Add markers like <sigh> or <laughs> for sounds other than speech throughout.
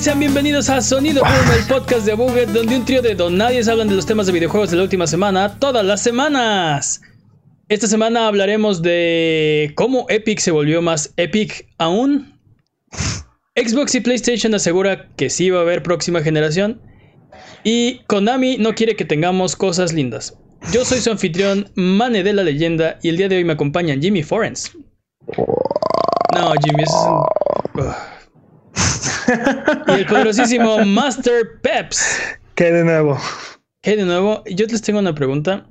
Sean bienvenidos a Sonido Boom, el podcast de Buget, donde un trío de donadies hablan de los temas de videojuegos de la última semana, todas las semanas. Esta semana hablaremos de cómo Epic se volvió más Epic aún. Xbox y PlayStation asegura que sí va a haber próxima generación. Y Konami no quiere que tengamos cosas lindas. Yo soy su anfitrión, Mane de la leyenda, y el día de hoy me acompañan Jimmy Forens. No, Jimmy, es un... y el poderosísimo Master Peps. ¿Qué de nuevo? ¿Qué de nuevo? Yo les tengo una pregunta.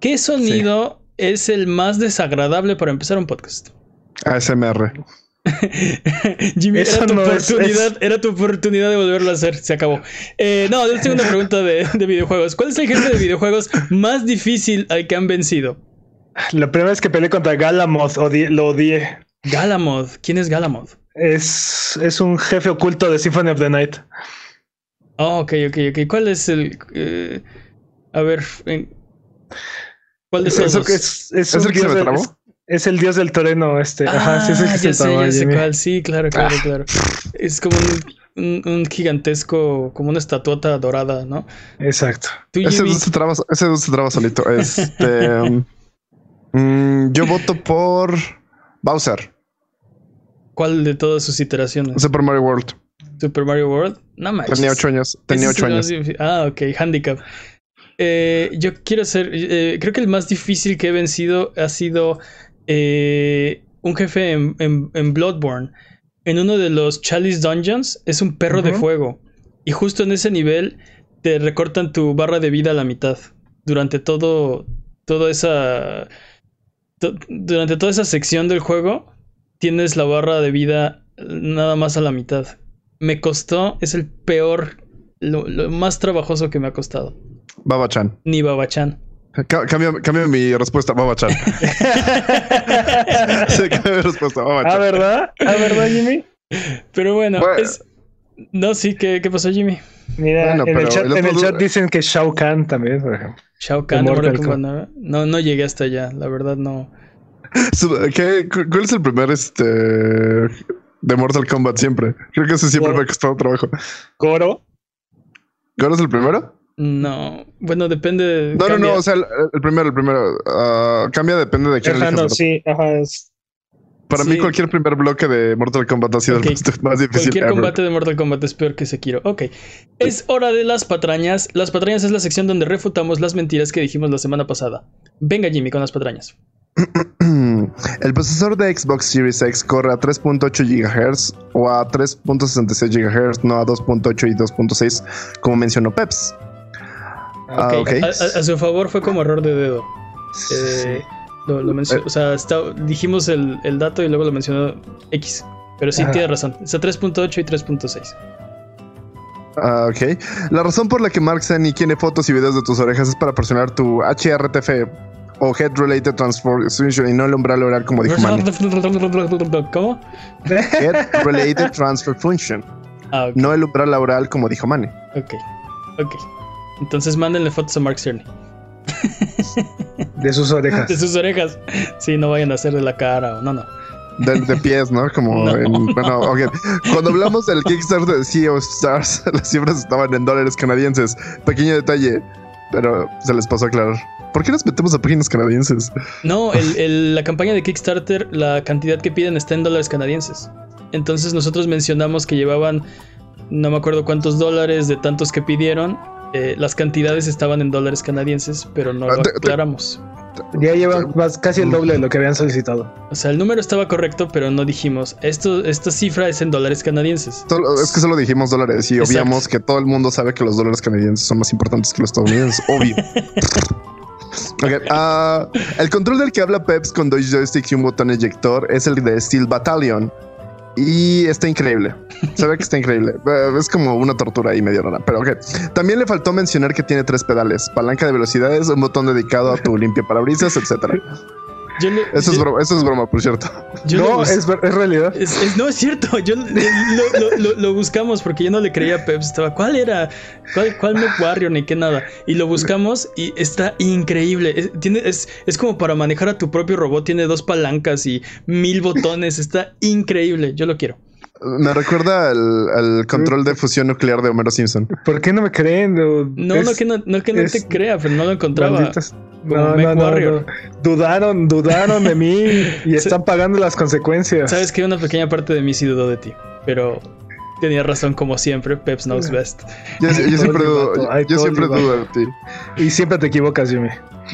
¿Qué sonido es el más desagradable para empezar un podcast? ASMR. <laughs> Jimmy, era tu, no oportunidad, es- era tu oportunidad de volverlo a hacer. Se acabó. Eh, no, yo les tengo una pregunta de, de videojuegos. ¿Cuál es el jefe de videojuegos más difícil al que han vencido? La primera vez que peleé contra Galamoth odi- lo odié. Galamoth. ¿Quién es Galamoth? Es, es un jefe oculto de Symphony of the Night. Oh, ok, ok, ok. ¿Cuál es el...? eh, a ver... en- ¿Cuál de Es, es, es, es ¿Es el que se dios me del- trabó? es- es el dios del toreno, este. Ajá, sí, sí, Ah, sí, ya se sé, ya sé Jimmy. cuál. Sí, claro, claro, Ah. claro. Es como un, un- un gigantesco, como una estatuota dorada, ¿no? Exacto. Ese dos se traba, ese se traba solito. Este, um, <laughs> mm, yo voto por Bowser, ¿cuál de todas sus iteraciones? Super Mario World. Super Mario World. No manches. Tenía ocho años. Tenía Ese es ocho el años. más difícil. Ah, ok, handicap. Eh, yo quiero hacer. eh, creo que el más difícil que he vencido ha sido eh, un jefe en, en- en Bloodborne. En uno de los Chalice Dungeons es un perro de fuego. Y justo en ese nivel te recortan tu barra de vida a la mitad. Durante todo. Toda esa. to- durante toda esa sección del juego. Tienes la barra de vida nada más a la mitad. Me costó. Es el peor. Lo, lo más trabajoso que me ha costado. Baba-chan. Ni Babachan. Ca- Cambio, cambio mi respuesta, Baba-chan. <laughs> sí, cambio mi respuesta, Ah, Baba-chan. ¿verdad? Ah, ¿verdad, Jimmy? Pero bueno, Bueno. es. No, sí, ¿qué, qué pasó, Jimmy? Mira, Bueno, en, el chat, el en el chat dicen que Shao Kahn también, por ejemplo. Shao Kahn de Mortal Mortal Kombat 9. No, no llegué hasta allá, la verdad no. <laughs> Su- ¿qué- cu- ¿Cuál es el primer este de Mortal Kombat siempre? Creo que ese siempre me ha costado trabajo. Goro. ¿Cuál es el primero? No. Bueno, depende. No, cambia. no, no, o sea, el, el primero, el primero. Ah, cambia, depende de quién Ajá, elijas, no, ¿verdad? sí, ajá. es- Para Sí. mí, cualquier primer bloque de Mortal Kombat ha sido el más, más difícil. Cualquier ever. combate de Mortal Kombat es peor que Sekiro. Ok. Es hora de las patrañas. Las patrañas es la sección donde refutamos las mentiras que dijimos la semana pasada. Venga, Jimmy, con las patrañas. <clears throat> El procesador de Xbox Series X corre a 3.8 GHz o a 3.66 GHz, no a 2.8 y 2.6, como mencionó Peps. Ah, ok. A, a- a su favor fue como error de dedo. Eh, lo, lo mencionó- o sea, está- dijimos el, el dato y luego lo mencionó X. Pero sí, tiene razón. Es a 3.8 y 3.6. Ah, ok. La razón por la que Mark Cerny tiene fotos y videos de tus orejas es para presionar tu HRTF o Head Related Transfer y no el umbral oral como dijo Manny. ¿Cómo? Head Related Transfer Function, <laughs> Ah, no el umbral oral como dijo Manny. Ok. Ok. Entonces mándenle fotos a Mark Cerny. <laughs> De sus orejas. De sus orejas. Sí, no vayan a hacer de la cara o no, no. De, de pies, ¿no? Como <laughs> No. en. Bueno, ok. Cuando hablamos del Kickstarter de Sea of Stars, las cifras estaban en dólares canadienses. Pequeño detalle, pero se les pasó a aclarar. ¿Por qué nos metemos a páginas canadienses? No, <laughs> el- el- la campaña de Kickstarter, la cantidad que piden está en dólares canadienses. Entonces nosotros mencionamos que llevaban, no me acuerdo cuántos dólares de tantos que pidieron. eh, las cantidades estaban en dólares canadienses, pero no Ah, lo aclaramos. Ya llevan más, casi el doble de lo que habían solicitado. O sea, el número estaba correcto, pero no dijimos, esto, esta cifra es en dólares canadienses. Solo- es que solo dijimos dólares y Exacto. obviamos que todo el mundo sabe que los dólares canadienses son más importantes que los estadounidenses. Obvio. <laughs> Ah, el control del que habla Peps con dos joysticks y un botón eyector es el de Steel Battalion. Y está increíble. Se ve que está increíble. <laughs> Eh, Es como una tortura ahí medio rara. Pero ok. También le faltó mencionar que tiene tres pedales: palanca de velocidades, un botón dedicado a tu limpia parabrisas, etcétera. Yo le- Eso es broma, eso es broma, por cierto. yo no, es, realidad. Es- es- no es cierto, yo lo, lo- lo- lo buscamos porque yo no le creía a Peps. Estaba, ¿cuál era? ¿Cuál, cuál Mech Warrior? Ni qué nada. Y lo buscamos y está increíble. Es, tiene, es, es como para manejar a tu propio robot. Tiene dos palancas y mil botones. Está increíble. Yo lo quiero. Me recuerda al, al control de fusión nuclear de Homero Simpson. ¿Por qué no me creen? No, no Es- que no, no, que no es- te crea, pero no lo encontraba. malditos- No, no, no, Warrior. no. Dudaron, dudaron de mí y <laughs> están pagando las consecuencias. Sabes que una pequeña parte de mí sí dudó de ti, pero tenía razón como siempre. Peps knows best. Yo, yo siempre dudo, yo siempre dudo de ti. Y siempre te equivocas, Jimmy.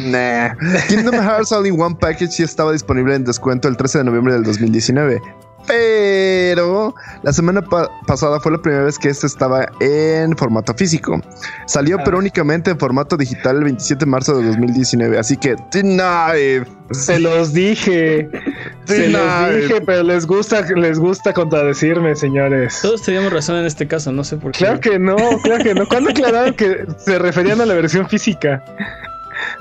Nah. Kingdom Hearts All in One Package sí estaba disponible en descuento el 13 de noviembre del 2019. Pero la semana pa- pasada fue la primera vez que este estaba en formato físico. Salió, pero únicamente en formato digital el 27 de marzo de 2019. Así que, denied. Se los dije. Se los dije, pero les gusta, les gusta contradecirme, señores. Todos teníamos razón en este caso, no sé por qué. Claro que no, claro que no. ¿Cuándo aclararon que se referían a la versión física?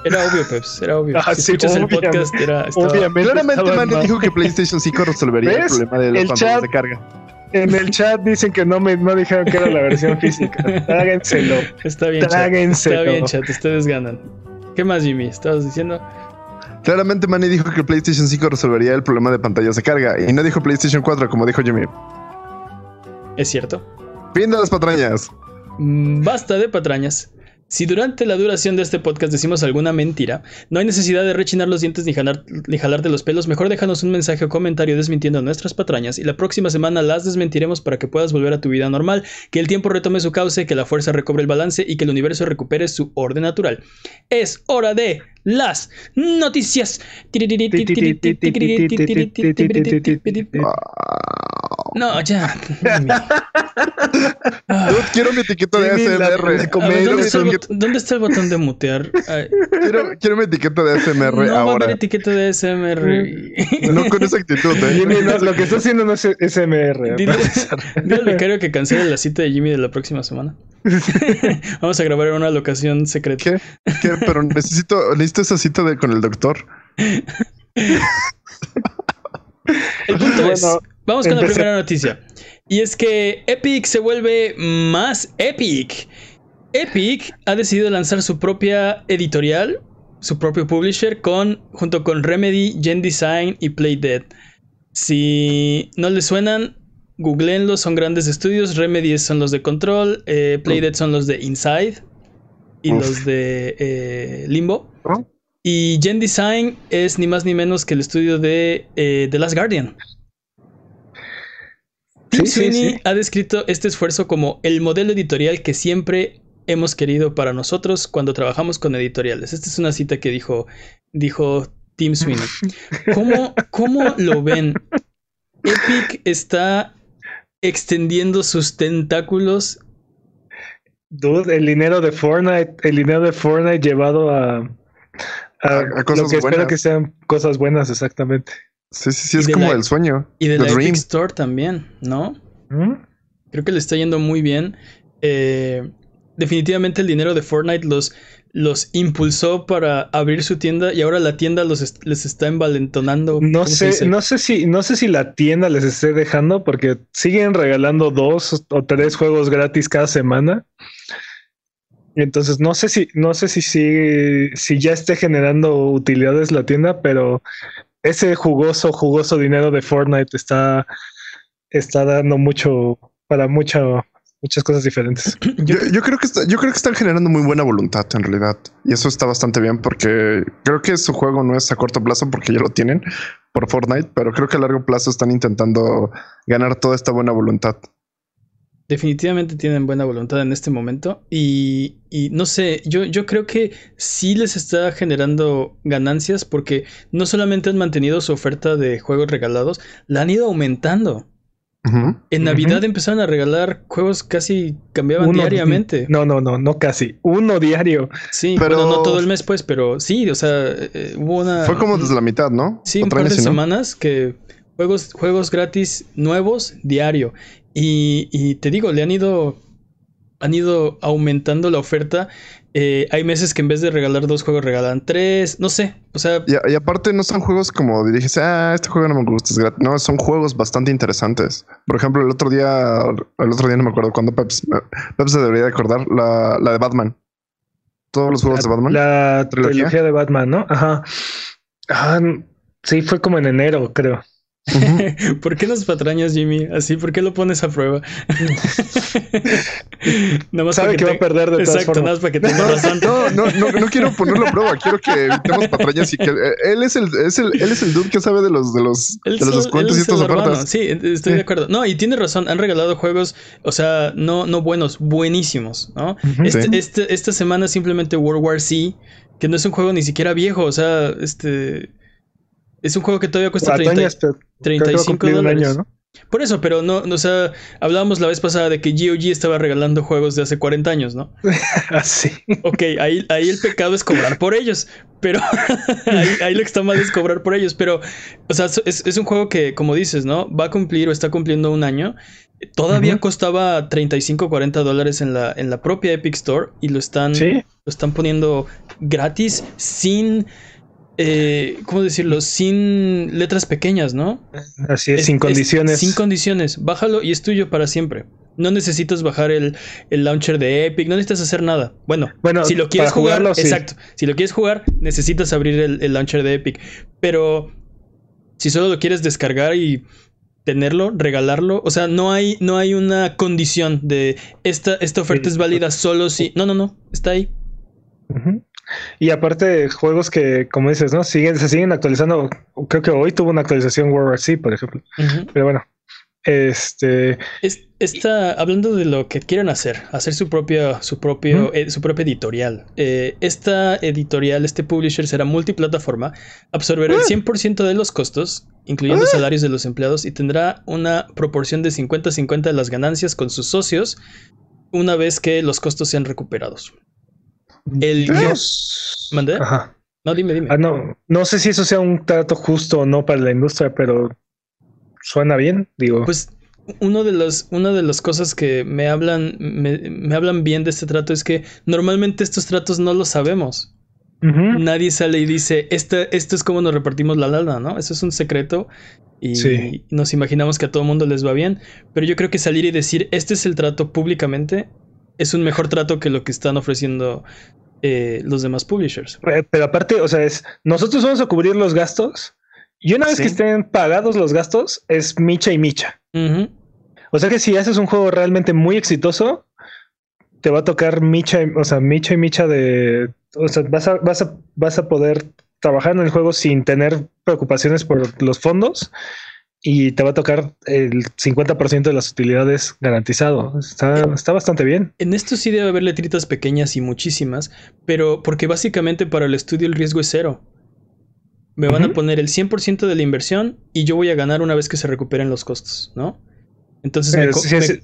Era obvio, Peps, era obvio. Ah, si sí, escuchas el podcast, era. estaba- Obviamente. Claramente mal. dijo que PlayStation 5 resolvería el problema de las El pantallas chat- de carga. En el chat dicen que no me no dijeron que era la versión física. Tráguenselo. Está bien, chat. Tráguenselo. Está bien, chat. Ustedes ganan. ¿Qué más, Jimmy? ¿Estabas diciendo? Claramente Manny dijo que PlayStation 5 resolvería el problema de pantallas de carga. Y no dijo PlayStation 4, como dijo Jimmy. Es cierto. Fin de las patrañas. Mm, Basta de patrañas. Si durante la duración de este podcast decimos alguna mentira, no hay necesidad de rechinar los dientes ni, jalar, ni jalarte los pelos, mejor déjanos un mensaje o comentario desmintiendo nuestras patrañas y la próxima semana las desmentiremos para que puedas volver a tu vida normal, que el tiempo retome su cauce, que la fuerza recobre el balance y que el universo recupere su orden natural. Es hora de las noticias. No, ya. Dude, quiero mi etiqueta de la- ASMR. la ¿dónde, está el dónde está el botón de mutear? Quiero, quiero mi etiqueta de ASMR no va a haber ahora. etiqueta de SMR. No con esa actitud, ¿eh? Jimmy, no, lo que está haciendo no es SMR. Dile, dile al becario que cancele la cita de Jimmy de la próxima semana. <laughs> Vamos a grabar en una locación secreta. ¿Qué? ¿Qué? Pero necesito, necesito esa cita de, con el doctor. El punto es, Bueno, vamos con la primera noticia. Y es que Epic se vuelve más Epic. Epic ha decidido lanzar su propia editorial, su propio publisher, con, junto con Remedy, Gen Design y Playdead. Si no les suenan, googleenlos, son grandes estudios. Remedy son los de Control, eh, Playdead son los de Inside y Uf. los de eh, Limbo. Y Gen Design es ni más ni menos que el estudio de eh, The Last Guardian. Tim Sí, <laughs> Sweeney sí. ha descrito este esfuerzo como el modelo editorial que siempre hemos querido para nosotros cuando trabajamos con editoriales. Esta es una cita que dijo, dijo Tim Sweeney. <laughs> ¿Cómo, cómo lo ven? Epic está extendiendo sus tentáculos. Dude, el dinero de Fortnite, el dinero de Fortnite llevado a, a, A- a cosas lo que espero buenas. que sean cosas buenas, exactamente. Sí, sí, sí, Y es como la- el sueño. Y de The la Dream. Epic Store también, ¿no? ¿Mm? Creo que le está yendo muy bien. Eh, definitivamente el dinero de Fortnite los, los impulsó para abrir su tienda y ahora la tienda los est- les está envalentonando. No ¿cómo se sé, no sé si, no sé si la tienda les esté dejando porque siguen regalando dos o tres juegos gratis cada semana. Entonces no sé si, no sé si, si, si ya esté generando utilidades la tienda, pero ese jugoso, jugoso dinero de Fortnite está, está dando mucho para mucho, muchas cosas diferentes. <clears throat> Yo, yo creo que está- yo creo que están generando muy buena voluntad en realidad. Y eso está bastante bien porque creo que su juego no es a corto plazo porque ya lo tienen por Fortnite, pero creo que a largo plazo están intentando ganar toda esta buena voluntad. Definitivamente tienen buena voluntad en este momento y, y no sé, yo, yo creo que sí les está generando ganancias porque no solamente han mantenido su oferta de juegos regalados, la han ido aumentando. En. Navidad empezaron a regalar juegos casi cambiaban Uno- diariamente. No, no, no, no casi. Uno diario. Sí, Pero- bueno, no todo el mes, pues, pero sí, o sea, eh, hubo una. Fue como desde la mitad, ¿no? Sí, un par de semanas que juegos, juegos gratis nuevos diario. Y, y te digo, le han ido. Han ido aumentando la oferta. Eh, hay meses que en vez de regalar dos juegos regalan tres. No sé. O sea, Y, y aparte no son juegos como diriges, ah, este juego no me gusta, es gratis. No, son juegos bastante interesantes. Por ejemplo, el otro día, el otro día no me acuerdo cuándo Peps, Peps se debería de acordar, la, la de Batman. Todos los juegos de Batman. La ¿Trilogía? trilogía de Batman, ¿no? Ajá. Ah, sí, fue como en enero, creo. <laughs> ¿Por qué nos patrañas, Jimmy? Así, ¿por qué lo pones a prueba? <laughs> nada más Sabe que, va a perder de Exacto, nada más para que tenga razón. No, no, no, no, quiero ponerlo a prueba, quiero que evitemos patrañas y que eh, él es el, es el, él es el dude que sabe de los, de los, de los descuentos y estas ofertas. Sí, estoy de acuerdo. No, y tiene razón, han regalado juegos, o sea, no, no buenos, buenísimos, ¿no? este, este, esta semana simplemente World War C, que no es un juego ni siquiera viejo, o sea, este es un juego que todavía cuesta 35 dólares. Por eso, pero no, o sea, hablábamos la vez pasada de que GOG estaba regalando juegos de hace 40 años, ¿no? <laughs> Así. ok, ahí, ahí el pecado es cobrar por ellos, pero <laughs> ahí, lo que está mal es cobrar por ellos, pero, o sea, es, un juego que, como dices, ¿no? Va a cumplir o está cumpliendo un año. Todavía costaba 35, 40 dólares en la, en la propia Epic Store y lo están, lo están poniendo gratis sin eh, ¿cómo decirlo? Sin letras pequeñas, ¿no? Así es, sin condiciones. sin condiciones. Bájalo y es tuyo para siempre. No necesitas bajar el, launcher de Epic, no necesitas hacer nada. Bueno, bueno si lo quieres jugar, exacto. Si lo quieres jugar, necesitas abrir el, launcher de Epic. Pero si solo lo quieres descargar y tenerlo, regalarlo, o sea, no hay, no hay una condición de esta, esta oferta es válida solo si. No, no, no, está ahí. Y aparte, juegos que, como dices, ¿no? Siguen, se siguen actualizando. Creo que hoy tuvo una actualización World War C, por ejemplo. Pero bueno. Este. está hablando de lo que quieren hacer, hacer su propio, su propio, eh, su propio editorial. Eh, esta editorial, este publisher será multiplataforma, absorberá el 100% ah. de los costos, incluyendo ah. salarios de los empleados, y tendrá una proporción de 50-50 de las ganancias con sus socios una vez que los costos sean recuperados. El ¿Mandé? Ajá. No, dime, dime. Ah, no, no sé si eso sea un trato justo o no para la industria, pero suena bien, digo. Pues uno de los, una de las cosas que me hablan, me, hablan bien de este trato es que normalmente estos tratos no los sabemos. Nadie sale y dice, este, esto es como nos repartimos la lana, ¿no? Eso es un secreto y nos imaginamos que a todo mundo les va bien. Pero yo creo que salir y decir, este es el trato públicamente, es un mejor trato que lo que están ofreciendo eh, los demás publishers. Eh, pero aparte, o sea, es nosotros vamos a cubrir los gastos y una vez que estén pagados los gastos, es micha y micha. O sea que si haces un juego realmente muy exitoso, te va a tocar micha, o sea, micha y micha de, o sea, vas a, vas a, vas a poder trabajar en el juego sin tener preocupaciones por los fondos y te va a tocar el 50% de las utilidades garantizado. Está, está, bastante bien. En esto sí debe haber letritas pequeñas y muchísimas, pero porque básicamente para el estudio el riesgo es cero. Me van a poner el 100% de la inversión y yo voy a ganar una vez que se recuperen los costos, ¿no? Entonces me,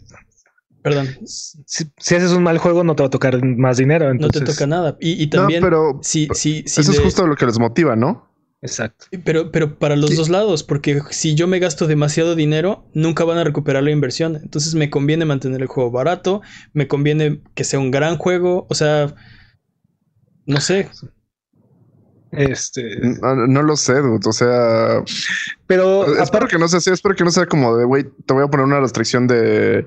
Perdón. Si, haces un mal juego, no te va a tocar más dinero. No te toca nada. Y, también. pero, si, si, eso es justo lo que les motiva, ¿no? Exacto. Pero, pero para los dos lados, porque si yo me gasto demasiado dinero, nunca van a recuperar la inversión. Entonces me conviene mantener el juego barato, me conviene que sea un gran juego, o sea, no sé. Este. No, lo sé, o sea. Pero. Espero que no sea así, espero que no sea como de, güey, te voy a poner una restricción de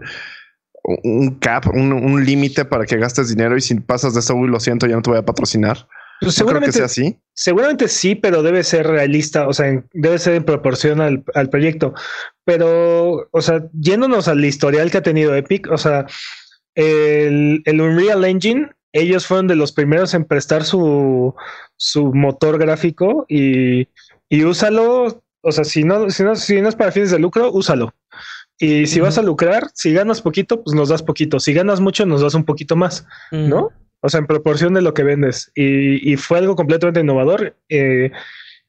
un cap, un, límite para que gastes dinero y si pasas de eso, uy, lo siento, ya no te voy a patrocinar. Pues seguramente, sea así. Seguramente sí, pero debe ser realista, o sea, debe ser en proporción al, proyecto. Pero, o sea, yéndonos al historial que ha tenido Epic, o sea, el, Unreal Engine, ellos fueron de los primeros en prestar su, su motor gráfico y, y úsalo. O sea, si no, si no, si no es para fines de lucro, úsalo. Y si vas a lucrar, si ganas poquito, pues nos das poquito. Si ganas mucho, nos das un poquito más, ¿no? O sea, en proporción de lo que vendes. Y, fue algo completamente innovador eh,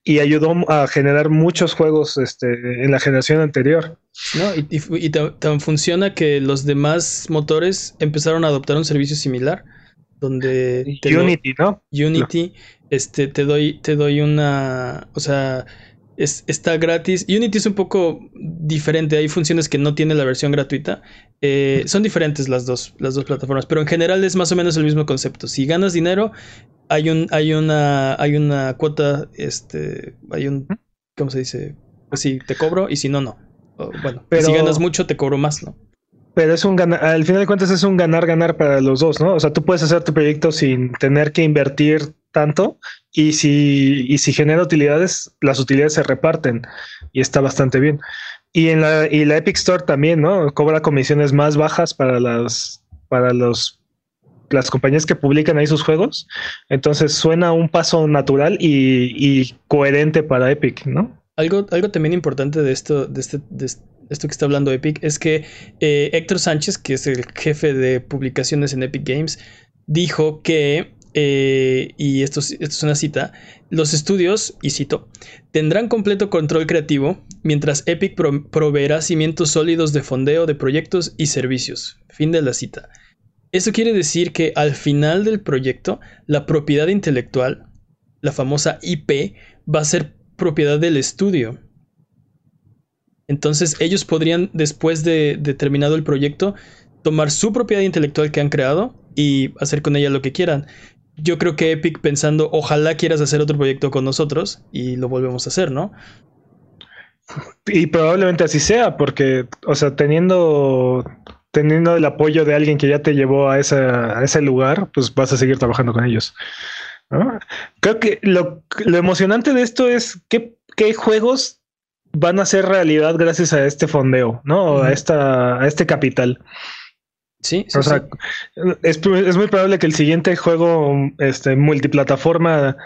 y ayudó a generar muchos juegos este, en la generación anterior. No, y, tan funciona que los demás motores empezaron a adoptar un servicio similar. Donde Unity, ¿no? Unity, este, te doy, te doy una. O sea, está gratis. Unity es un poco diferente. Hay funciones que no tiene la versión gratuita. Eh, son diferentes las dos, las dos plataformas, pero en general es más o menos el mismo concepto. Si ganas dinero, hay un, hay una, hay una cuota, este, hay un, ¿cómo se dice? Pues si te cobro y si no, no. bueno, pero, si ganas mucho, te cobro más, ¿no? Pero es un ganar, al final de cuentas es un ganar-ganar para los dos, ¿no? O sea, tú puedes hacer tu proyecto sin tener que invertir tanto y si, y si genera utilidades, las utilidades se reparten y está bastante bien. Y en la, y la Epic Store también, ¿no? Cobra comisiones más bajas para las, para los las compañías que publican ahí sus juegos. Entonces suena un paso natural y, coherente para Epic, ¿no? Algo, algo también importante de esto, de este, de esto que está hablando Epic, es que eh, Héctor Sánchez, que es el jefe de publicaciones en Epic Games, dijo que eh, y esto, es una cita, los estudios, y cito, tendrán completo control creativo mientras Epic proveerá cimientos sólidos de fondeo de proyectos y servicios. Fin de la cita. Esto quiere decir que al final del proyecto, la propiedad intelectual, la famosa IP, va a ser propiedad del estudio. Entonces ellos podrían, después de, de terminado el proyecto, tomar su propiedad intelectual que han creado y hacer con ella lo que quieran yo creo que Epic pensando, ojalá quieras hacer otro proyecto con nosotros y lo volvemos a hacer, ¿no? Y probablemente así sea, porque, o sea, teniendo, teniendo el apoyo de alguien que ya te llevó a, ese lugar, pues vas a seguir trabajando con ellos. Creo que lo, emocionante de esto es qué, qué juegos van a ser realidad gracias a este fondeo, ¿no? a, esta, a este capital. Sí, o sea, Es, muy probable que el siguiente juego este, multiplataforma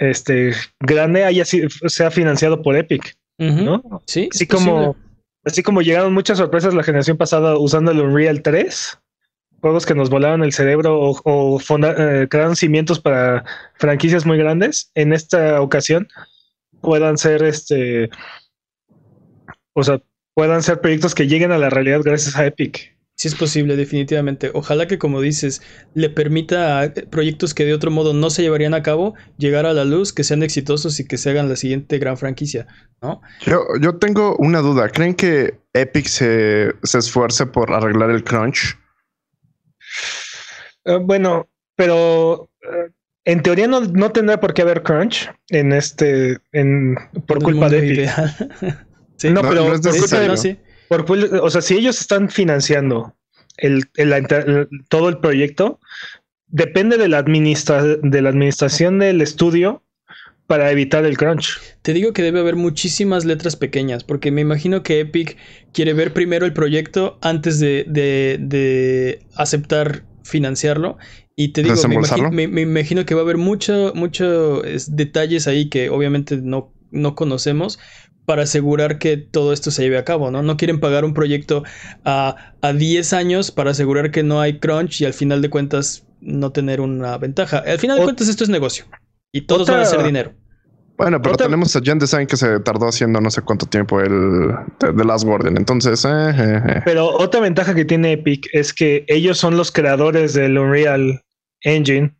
este, grande haya sea financiado por Epic, ¿no? Sí, así como, así como llegaron muchas sorpresas la generación pasada usando el Unreal 3, juegos que nos volaron el cerebro o, eh, crearon cimientos para franquicias muy grandes, en esta ocasión puedan ser este, o sea, puedan ser proyectos que lleguen a la realidad gracias a Epic. Si es posible, definitivamente. Ojalá que, como dices, le permita a proyectos que de otro modo no se llevarían a cabo llegar a la luz, que sean exitosos y que se hagan la siguiente gran franquicia, ¿no? Yo, yo tengo una duda. ¿Creen que Epic se, esfuerce por arreglar el crunch? Eh, bueno, pero eh, en teoría no, tendrá por qué haber crunch en este, en, por culpa de Epic. No, pero o sea, si ellos están financiando el, todo el proyecto, depende de la, de la administración del estudio para evitar el crunch. Te digo que debe haber muchísimas letras pequeñas, porque me imagino que Epic quiere ver primero el proyecto antes de, aceptar financiarlo. Y te digo, me imagino, que va a haber muchos mucho, detalles ahí que obviamente no, no conocemos, para asegurar que todo esto se lleve a cabo, ¿no? No quieren pagar un proyecto a, a 10 años para asegurar que no hay crunch y al final de cuentas no tener una ventaja. Al final de cuentas esto es negocio y todos van a hacer dinero. Bueno, pero tenemos a Gen Design que se tardó haciendo no sé cuánto tiempo el The Last Guardian. Entonces, eh, eh, eh. pero otra ventaja que tiene Epic es que ellos son los creadores del Unreal Engine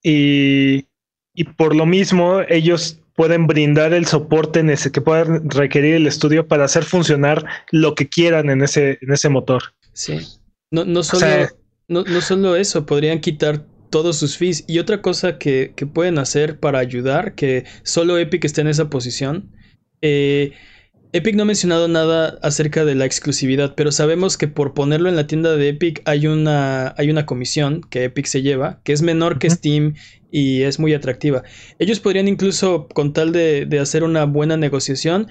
y, y por lo mismo ellos pueden brindar el soporte en ese, que pueda requerir el estudio para hacer funcionar lo que quieran en ese, en ese motor. Sí. No, no, solo, no, no solo eso, podrían quitar todos sus fees. Y otra cosa que, que, pueden hacer para ayudar, que solo Epic esté en esa posición. Eh, Epic no ha mencionado nada acerca de la exclusividad, pero sabemos que por ponerlo en la tienda de Epic hay una, hay una comisión que Epic se lleva, que es menor que Steam y es muy atractiva. Ellos podrían incluso, con tal de, hacer una buena negociación,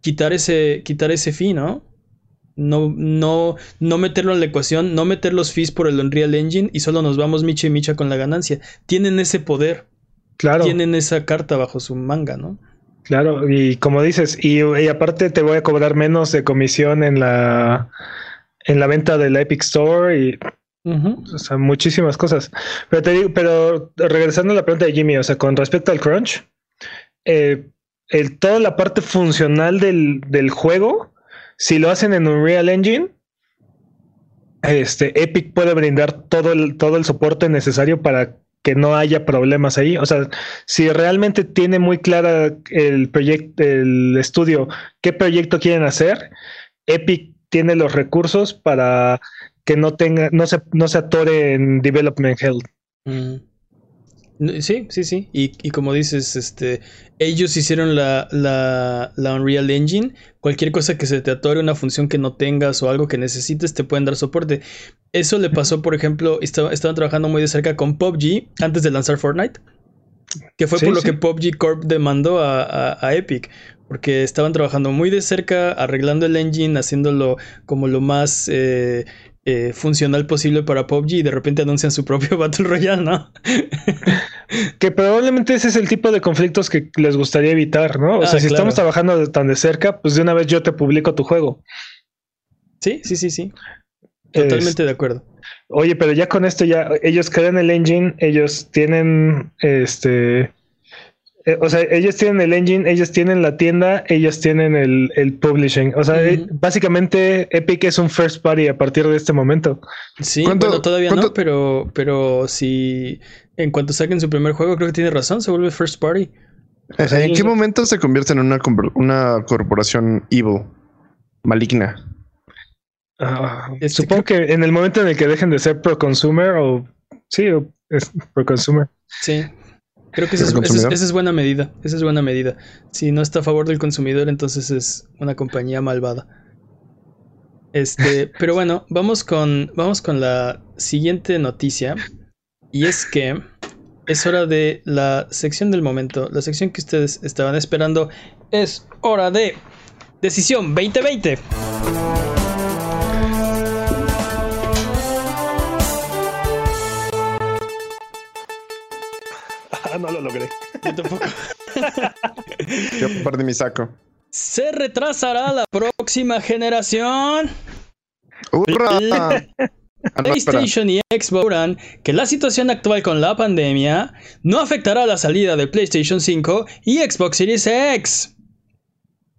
quitar ese, quitar ese fee, ¿no? No, no, no meterlo en la ecuación, no meter los fees por el Unreal Engine y solo nos vamos micha y micha con la ganancia. Tienen ese poder. Claro. Tienen esa carta bajo su manga, ¿no? Claro, y como dices, y, aparte te voy a cobrar menos de comisión en la en la venta de la Epic Store y o sea, muchísimas cosas. Pero te digo, pero regresando a la pregunta de Jimmy, o sea, con respecto al crunch, eh, el, toda la parte funcional del, del, juego, si lo hacen en Unreal Engine, este Epic puede brindar todo el, todo el soporte necesario para que no haya problemas ahí. O sea, si realmente tiene muy clara el proyecto, el estudio, qué proyecto quieren hacer, Epic tiene los recursos para que no tenga, no se, no se atore en development health. Mm. Sí, sí, sí. Y, y, como dices, este, ellos hicieron la, la, la, Unreal Engine. Cualquier cosa que se te atore, una función que no tengas o algo que necesites, te pueden dar soporte. Eso le pasó, por ejemplo, estaban trabajando muy de cerca con PUBG antes de lanzar Fortnite. Que fue por lo que PUBG Corp demandó a, a, Epic. Porque estaban trabajando muy de cerca, arreglando el engine, haciéndolo como lo más eh, eh, funcional posible para PUBG y de repente anuncian su propio <laughs> Battle Royale, ¿no? <laughs> que probablemente ese es el tipo de conflictos que les gustaría evitar, ¿no? O ah, sea, si estamos trabajando tan de cerca, pues de una vez yo te publico tu juego. Sí, sí, sí, sí. Totalmente de acuerdo. Oye, pero ya con esto ya ellos crean el engine, ellos tienen este eh, o sea, ellos tienen el engine, ellos tienen la tienda, ellos tienen el, el publishing. O sea, eh, básicamente Epic es un first party a partir de este momento. Sí, bueno, todavía no, pero, pero si en cuanto saquen su primer juego, creo que tiene razón, se vuelve first party. ¿En qué momento se convierte en una, una corporación evil, maligna? Ah, este, supongo que en el momento en el que dejen de ser pro consumer o sí, o es pro consumer. Sí. Creo que esa es, buena medida. Esa es buena medida. Si no está a favor del consumidor, entonces es una compañía malvada. Este, <laughs> pero bueno, vamos con, vamos con la siguiente noticia. Y es que es hora de la sección del momento. La sección que ustedes estaban esperando. Es hora de Decisión 2020. No lo logré. Yo tampoco. <laughs> Yo perdí mi saco. Se retrasará la próxima generación. ¡Hurra! <laughs> Ah, PlayStation y Xbox que la situación actual con la pandemia no afectará la salida de PlayStation 5 y Xbox Series X.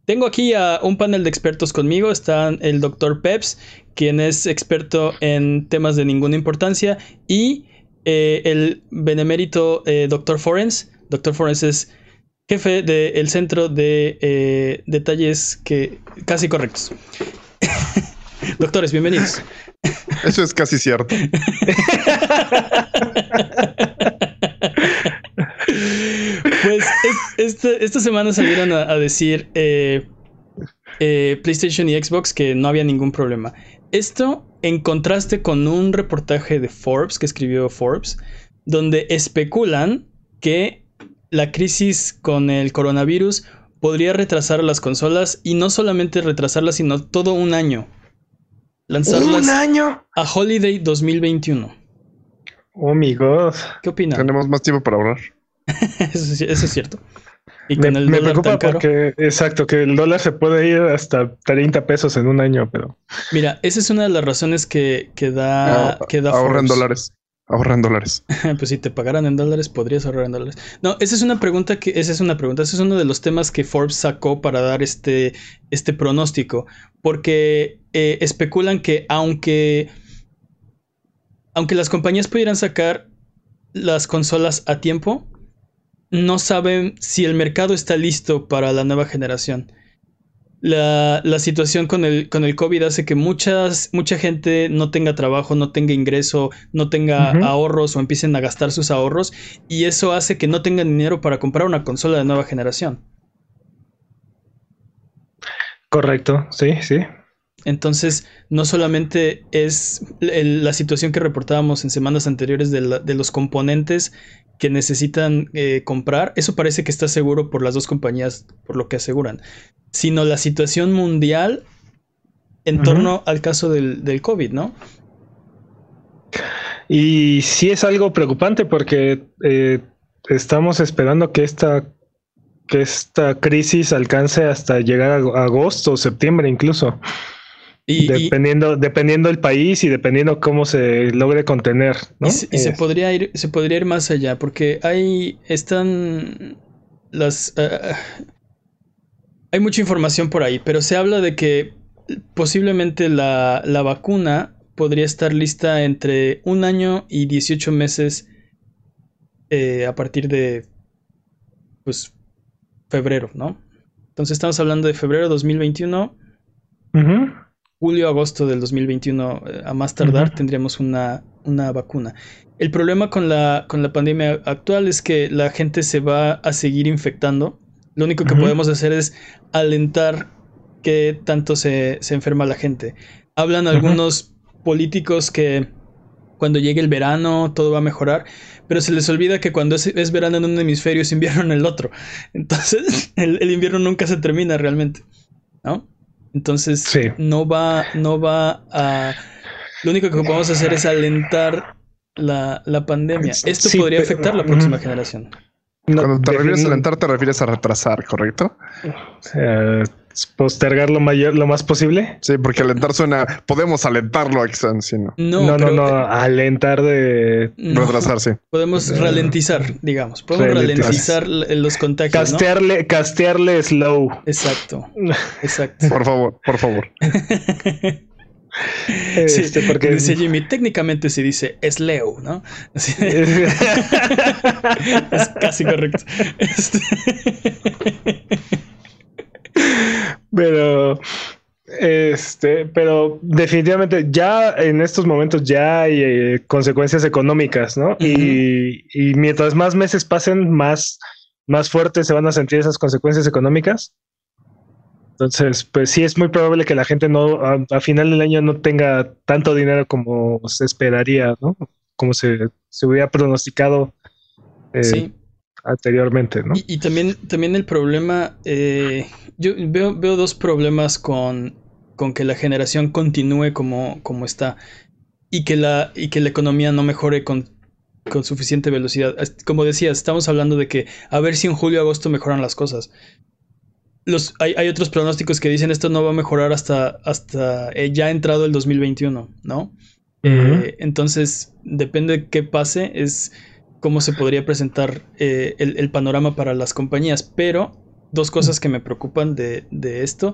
Tengo aquí a un panel de expertos conmigo. Están el Dr. Peps, quien es experto en temas de ninguna importancia, y eh, el benemérito eh, Dr. Forens. Dr. Forens es jefe del centro de eh, detalles que casi correctos. <laughs> Doctores, bienvenidos. <laughs> Eso es casi cierto. <laughs> pues esta semana salieron a, decir PlayStation y Xbox que no había ningún problema. Esto en contraste con un reportaje de Forbes que escribió Forbes, donde especulan que la crisis con el coronavirus podría retrasar las consolas y no solamente retrasarlas, sino todo un año. Lanzarlas ¿Un año? a Holiday 2021. Oh mi god. ¿Qué opinan? Tenemos más tiempo para ahorrar. <laughs> eso, es cierto. Y con me, el me preocupa porque, exacto, que el dólar se puede ir hasta 30 pesos en un año, pero. Mira, esa es una de las razones que, que da. Ah, que da ahorran dólares. Ahorran dólares. <laughs> pues si te pagaran en dólares, podrías ahorrar en dólares. No, esa es una pregunta que. Esa es una pregunta. Ese es uno de los temas que Forbes sacó para dar este, este pronóstico. Porque eh, especulan que aunque. Aunque las compañías pudieran sacar las consolas a tiempo, no saben si el mercado está listo para la nueva generación. La, situación con el, con el COVID hace que muchas, mucha gente no tenga trabajo, no tenga ingreso, no tenga ahorros o empiecen a gastar sus ahorros y eso hace que no tengan dinero para comprar una consola de nueva generación. Correcto, sí, sí. Entonces, no solamente es la situación que reportábamos en semanas anteriores de, de los componentes que necesitan eh, comprar, eso parece que está seguro por las dos compañías, por lo que aseguran, sino la situación mundial en torno al caso del, del, COVID, ¿no? Y sí es algo preocupante porque eh, estamos esperando que esta, que esta crisis alcance hasta llegar a agosto o septiembre incluso. Y, dependiendo, dependiendo el país y dependiendo cómo se logre contener. Y, se, podría ir, se podría ir más allá, porque hay, están las eh, hay mucha información por ahí, pero se habla de que posiblemente la, la, vacuna podría estar lista entre un año y 18 meses eh, a partir de pues febrero, ¿no? Entonces estamos hablando de febrero de 2021. julio, agosto del 2021 eh, a más tardar tendríamos una, una vacuna. El problema con la, con la pandemia actual es que la gente se va a seguir infectando. Lo único que podemos hacer es alentar que tanto se, enferma la gente. Hablan algunos políticos que cuando llegue el verano todo va a mejorar, pero se les olvida que cuando es, verano en un hemisferio es invierno en el otro. <laughs> Entonces el, invierno nunca se termina realmente, ¿no? Entonces no va, no va a... Lo único que podemos hacer es alentar la, pandemia. Esto podría afectar la próxima generación. Cuando te refieres a alentar, te refieres a retrasar, ¿correcto? Eh, postergar lo mayor, lo más posible. Sí, porque alentar suena, podemos alentarlo a ¿no? No, no, no, alentar de retrasarse. <laughs> Podemos ralentizar, digamos. Podemos ralentizar, los contagios. Castearle, castearle slow. Exacto. <laughs> Exacto. por favor, por favor. <laughs> Este, porque dice Jimmy, técnicamente se dice Sleu, ¿no? es casi correcto. Este pero, este, pero definitivamente ya en estos momentos ya hay eh, consecuencias económicas, ¿no? y, mientras más meses pasen, más, más fuertes se van a sentir esas consecuencias económicas. Entonces, pues sí es muy probable que la gente no, a, final del año no tenga tanto dinero como se esperaría, ¿no? Como se, se hubiera pronosticado. Eh, sí anteriormente, ¿no? Y, también, también el problema, eh, yo veo, veo dos problemas con, con que la generación continúe como, como está y que, la, y que la economía no mejore con, con suficiente velocidad. Como decía, estamos hablando de que a ver si en julio agosto mejoran las cosas. Los, hay, hay, otros pronósticos que dicen esto no va a mejorar hasta, hasta eh, ya entrado el 2021, ¿no? Eh, entonces, depende de qué pase, es cómo se podría presentar eh, el, panorama para las compañías. Pero dos cosas que me preocupan de, esto.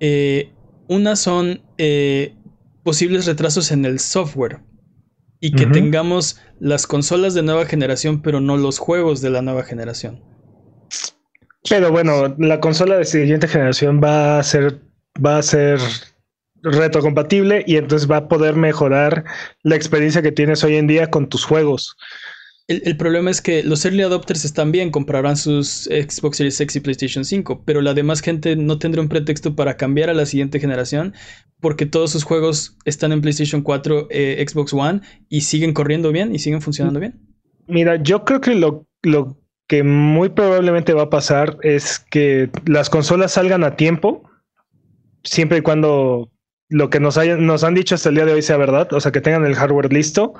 Eh, una son eh, posibles retrasos en el software. Y que tengamos las consolas de nueva generación, pero no los juegos de la nueva generación. Pero bueno, la consola de siguiente generación va a ser, va a ser retrocompatible y entonces va a poder mejorar la experiencia que tienes hoy en día con tus juegos. El, problema es que los early adopters están bien, comprarán sus Xbox Series X y PlayStation 5, pero la demás gente no tendrá un pretexto para cambiar a la siguiente generación porque todos sus juegos están en PlayStation 4, eh, Xbox One y siguen corriendo bien y siguen funcionando bien. Mira, yo creo que lo, lo que muy probablemente va a pasar es que las consolas salgan a tiempo, siempre y cuando lo que nos, hayan, nos han dicho hasta el día de hoy sea verdad, o sea, que tengan el hardware listo.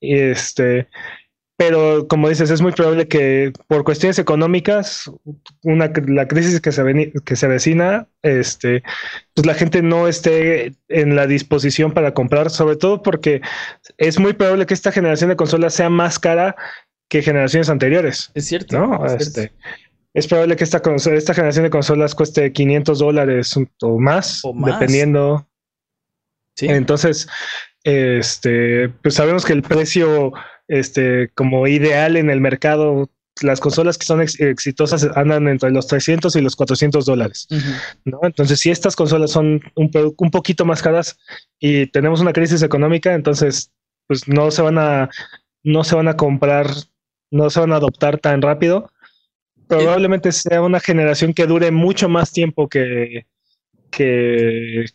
Y este, pero como dices, es muy probable que por cuestiones económicas, una, la crisis que se, que se avecina, este, pues la gente no esté en la disposición para comprar, sobre todo porque es muy probable que esta generación de consolas sea más cara que generaciones anteriores. Es cierto. ¿no? Es, este, es probable que esta, esta generación de consolas cueste 500 dólares o más, dependiendo. ¿Sí? Entonces, este, pues sabemos que el precio este, como ideal en el mercado. Las consolas que son exitosas andan entre los 300 y los 400 dólares. ¿no? Entonces, si estas consolas son un, un poquito más caras y tenemos una crisis económica, entonces pues no se van a no se van a comprar, no se van a adoptar tan rápido. Probablemente sea una generación que dure mucho más tiempo que, que,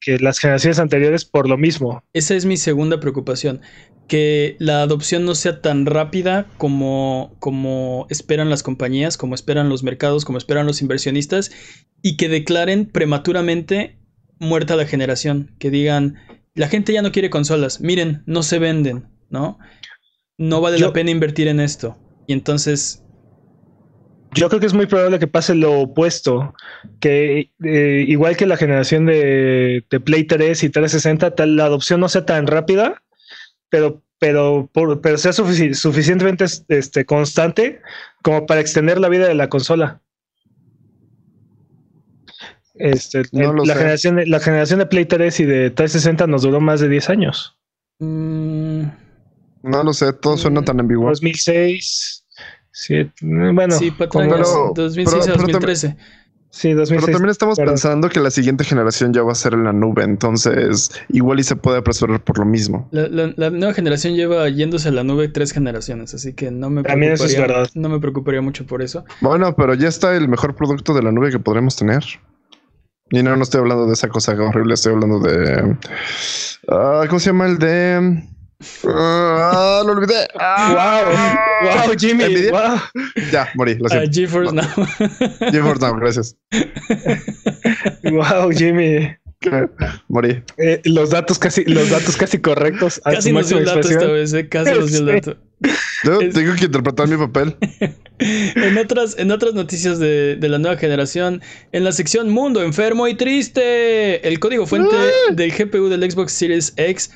que las generaciones anteriores por lo mismo. Esa es mi segunda preocupación que la adopción no sea tan rápida como, como esperan las compañías, como esperan los mercados, como esperan los inversionistas, y que declaren prematuramente muerta la generación, que digan, la gente ya no quiere consolas, miren, no se venden, ¿no? No vale la pena invertir en esto. Y entonces... Yo creo que es muy probable que pase lo opuesto, que eh, igual que la generación de, de Play 3 y 360, tal, la adopción no sea tan rápida pero, pero, pero sea suficientemente este, constante como para extender la vida de la consola. Este, la, generación de, la generación de Play 3 y de 360 nos duró más de 10 años. Mm. No lo sé, todo suena tan ambiguo. 2006, bueno, sí, 2006 a 2013. Sí, Pero 2006. también estamos pero- pensando que la siguiente generación ya va a ser en la nube, entonces igual y se puede apresurar por lo mismo. La, la- la nueva generación lleva yéndose a la nube tres generaciones, así que no me También eso es preocuparía- verdad. No me preocuparía mucho por eso. Bueno, pero ya está el mejor producto de la nube que podremos tener. Y no, no estoy hablando de esa cosa horrible, estoy hablando de... ah, ¿Cómo se llama el de...? Ah, lo olvidé. Ah, Wow, wow, Jimmy. Ya, morí, lo A siento. GeForce Now. <laughs> GeForce Now, gracias. Wow, Jimmy. Morí. Eh, los datos casi, los datos casi correctos. a Casi nos dio el dato esta vez, ¿eh? Casi nos dio el dato. Yo tengo que interpretar mi papel. <laughs> En otras, en otras noticias de, de la nueva generación, en la sección Mundo Enfermo y Triste, el código fuente del GPU del Xbox Series X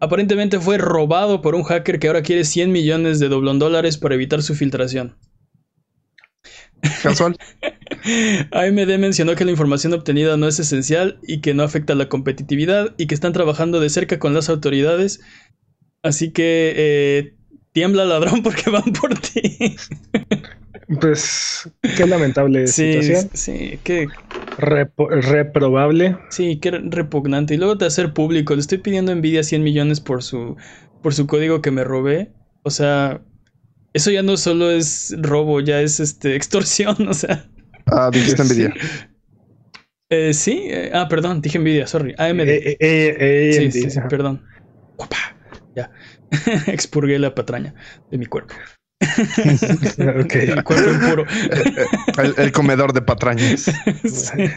aparentemente fue robado por un hacker que ahora quiere 100 millones de doblón dólares para evitar su filtración. Casual. AMD <laughs> mencionó que la información obtenida no es esencial y que no afecta la competitividad y que están trabajando de cerca con las autoridades. Así que eh, tiembla ladrón <laughs> porque van por ti. Pues qué lamentable sí, situación. sí, qué, Repo- reprobable. sí, qué repugnante. Y luego de hacer público, le estoy pidiendo a Nvidia 100 millones por su, por su código que me robé. O sea, eso ya no solo es robo, ya es este <laughs> extorsión, o sea. Ah, dijiste Sí. envidia. Eh, sí, eh, ah, perdón, dije Nvidia, sorry. AMD. Eh, eh, eh, Sí, AMD, sí, sí, ajá. perdón. Ya. <laughs> Expurgué la patraña de mi cuerpo. <laughs> El cuerpo impuro. <laughs> El, el comedor de patrañas. <laughs> Sí.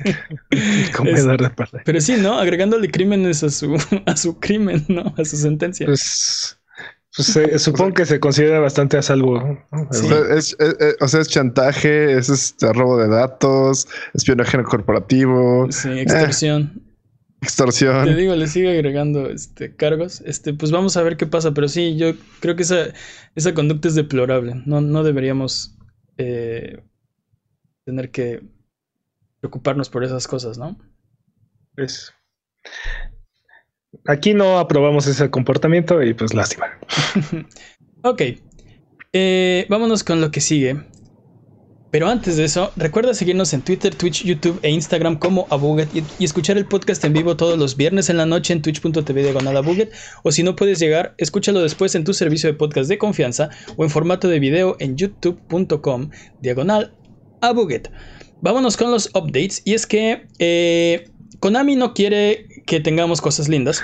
El comedor de parla. Pero sí, ¿no? Agregándole crímenes a su, a su crimen, ¿no? A su sentencia. Pues, pues, eh, supongo que se considera bastante a salvo. ¿no? Sí. O, sea, es, eh, eh, o sea, es chantaje, es este robo de datos, espionaje corporativo, Sí, extorsión. Extorsión. digo, le sigue agregando este, cargos. Este, pues vamos a ver qué pasa. Pero sí, yo creo que esa, esa conducta es deplorable. No, no deberíamos eh, tener que preocuparnos por esas cosas, ¿no? Pues, aquí no aprobamos ese comportamiento y pues lástima. <laughs> Ok. Eh, vámonos con lo que sigue. Pero antes de eso, recuerda seguirnos en Twitter, Twitch, YouTube e Instagram como Abuget y, escuchar el podcast en vivo todos los viernes en la noche en twitch.tv diagonal Abuget. O si no puedes llegar, escúchalo después en tu servicio de podcast de confianza o en formato de video en youtube.com diagonal Abuget. Vámonos con los updates. Y es que eh, Konami no quiere que tengamos cosas lindas.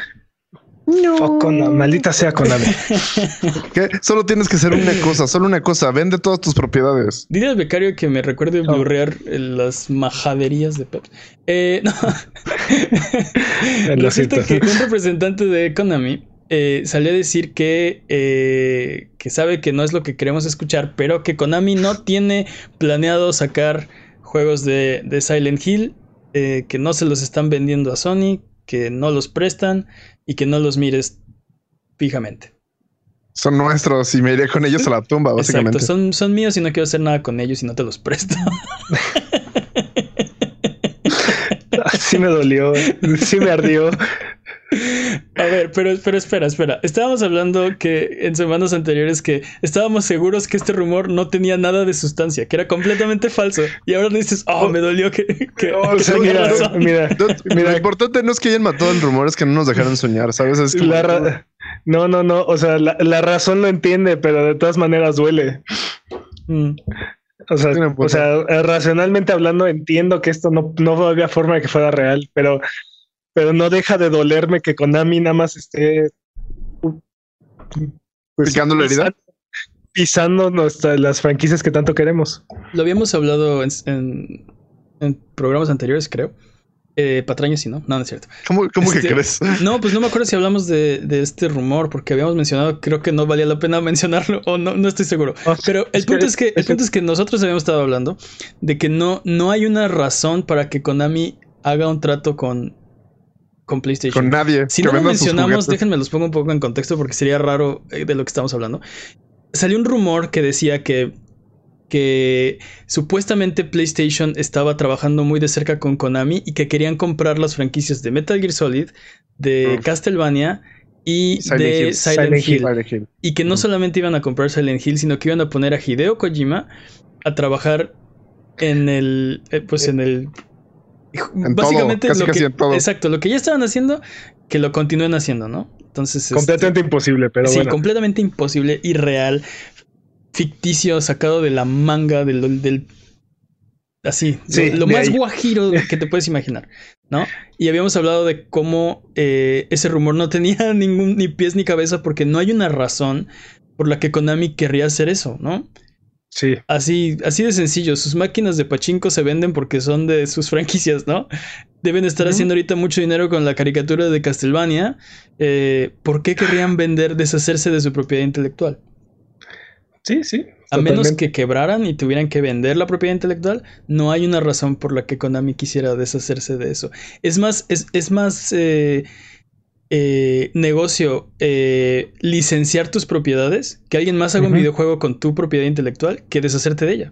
Konami, maldita sea Konami. <laughs> ¿Qué? Solo tienes que hacer una cosa, solo una cosa. Vende todas tus propiedades. Dile al becario que me recuerde Oh. blurrear eh, las majaderías de Pep. Eh, <laughs> no. Lo Resulta que un representante de Konami eh, salió a decir que, eh, que sabe que no es lo que queremos escuchar, pero que Konami no tiene planeado sacar juegos de, de Silent Hill, eh, que no se los están vendiendo a Sony, que no los prestan y que no los mires fijamente. Son nuestros y me iré con ellos a la tumba, básicamente. Exacto, son, son míos y no quiero hacer nada con ellos y no te los presto. <laughs> Sí me dolió, sí me ardió. A ver, pero, pero espera, espera. Estábamos hablando que en semanas anteriores que estábamos seguros que este rumor no tenía nada de sustancia, que era completamente falso. Y ahora dices, oh, me dolió que, que, O que sea, tenía mira, razón. mira, No, Mira. lo importante no es que hayan matado el rumor, es que no nos dejaron soñar, ¿sabes? Es como- la ra- no, no, no. O sea, la, la razón lo entiende, pero de todas maneras duele. Mm, O sea, punto. o sea, eh, racionalmente hablando, entiendo que esto no, no había forma de que fuera real, pero, pero no deja de dolerme que Konami nada más esté pues, ¿Picando la herida? pisando- nuestra- las franquicias que tanto queremos. Lo habíamos hablado en, en- en programas anteriores, creo. Eh, patrañas, sí, ¿no? No, no es cierto. ¿Cómo, cómo Este, que crees? No, pues no me acuerdo si hablamos de, de este rumor, porque habíamos mencionado, creo que no valía la pena <laughs> mencionarlo, o no, no estoy seguro. Ah, Pero el punto que- es que, el punto es que nosotros habíamos estado hablando de que no, no hay una razón para que Konami haga un trato con, con PlayStation. Con nadie. Si no lo mencionamos, déjenme los pongo un poco en contexto porque sería raro eh, de lo que estamos hablando. Salió un rumor que decía que, que supuestamente PlayStation estaba trabajando muy de cerca con Konami y que querían comprar las franquicias de Metal Gear Solid, de Uf. Castlevania y Silent de Hill. Silent, Silent Hill. Hill. Silent Hill. Y que no solamente iban a comprar Silent Hill, sino que iban a poner a Hideo Kojima a trabajar en el. eh, pues en el. En básicamente todo, casi, lo casi que, en todo. Exacto, lo que ya estaban haciendo, que lo continúen haciendo, ¿no? Entonces. este, Completamente imposible, pero sí, bueno. completamente imposible, irreal, ficticio, sacado de la manga del. del así, Sí, lo, más ahí. guajiro que te puedes imaginar, ¿no? Y habíamos hablado de cómo eh, ese rumor no <laughs> tenía ningún ni pies ni cabeza porque no hay una razón por la que Konami querría hacer eso, ¿no? Sí. Así, así de sencillo, sus máquinas de pachinko se venden porque son de sus <laughs> franquicias, ¿no? Deben estar haciendo ahorita mucho dinero con la caricatura de Castlevania. Eh, ¿Por qué querrían vender, deshacerse de su propiedad intelectual? Sí, sí. A menos que quebraran y tuvieran que vender la propiedad intelectual, no hay una razón por la que Konami quisiera deshacerse de eso. Es más, es, es más eh, eh, negocio eh, licenciar tus propiedades, que alguien más haga un videojuego con tu propiedad intelectual, que deshacerte de ella.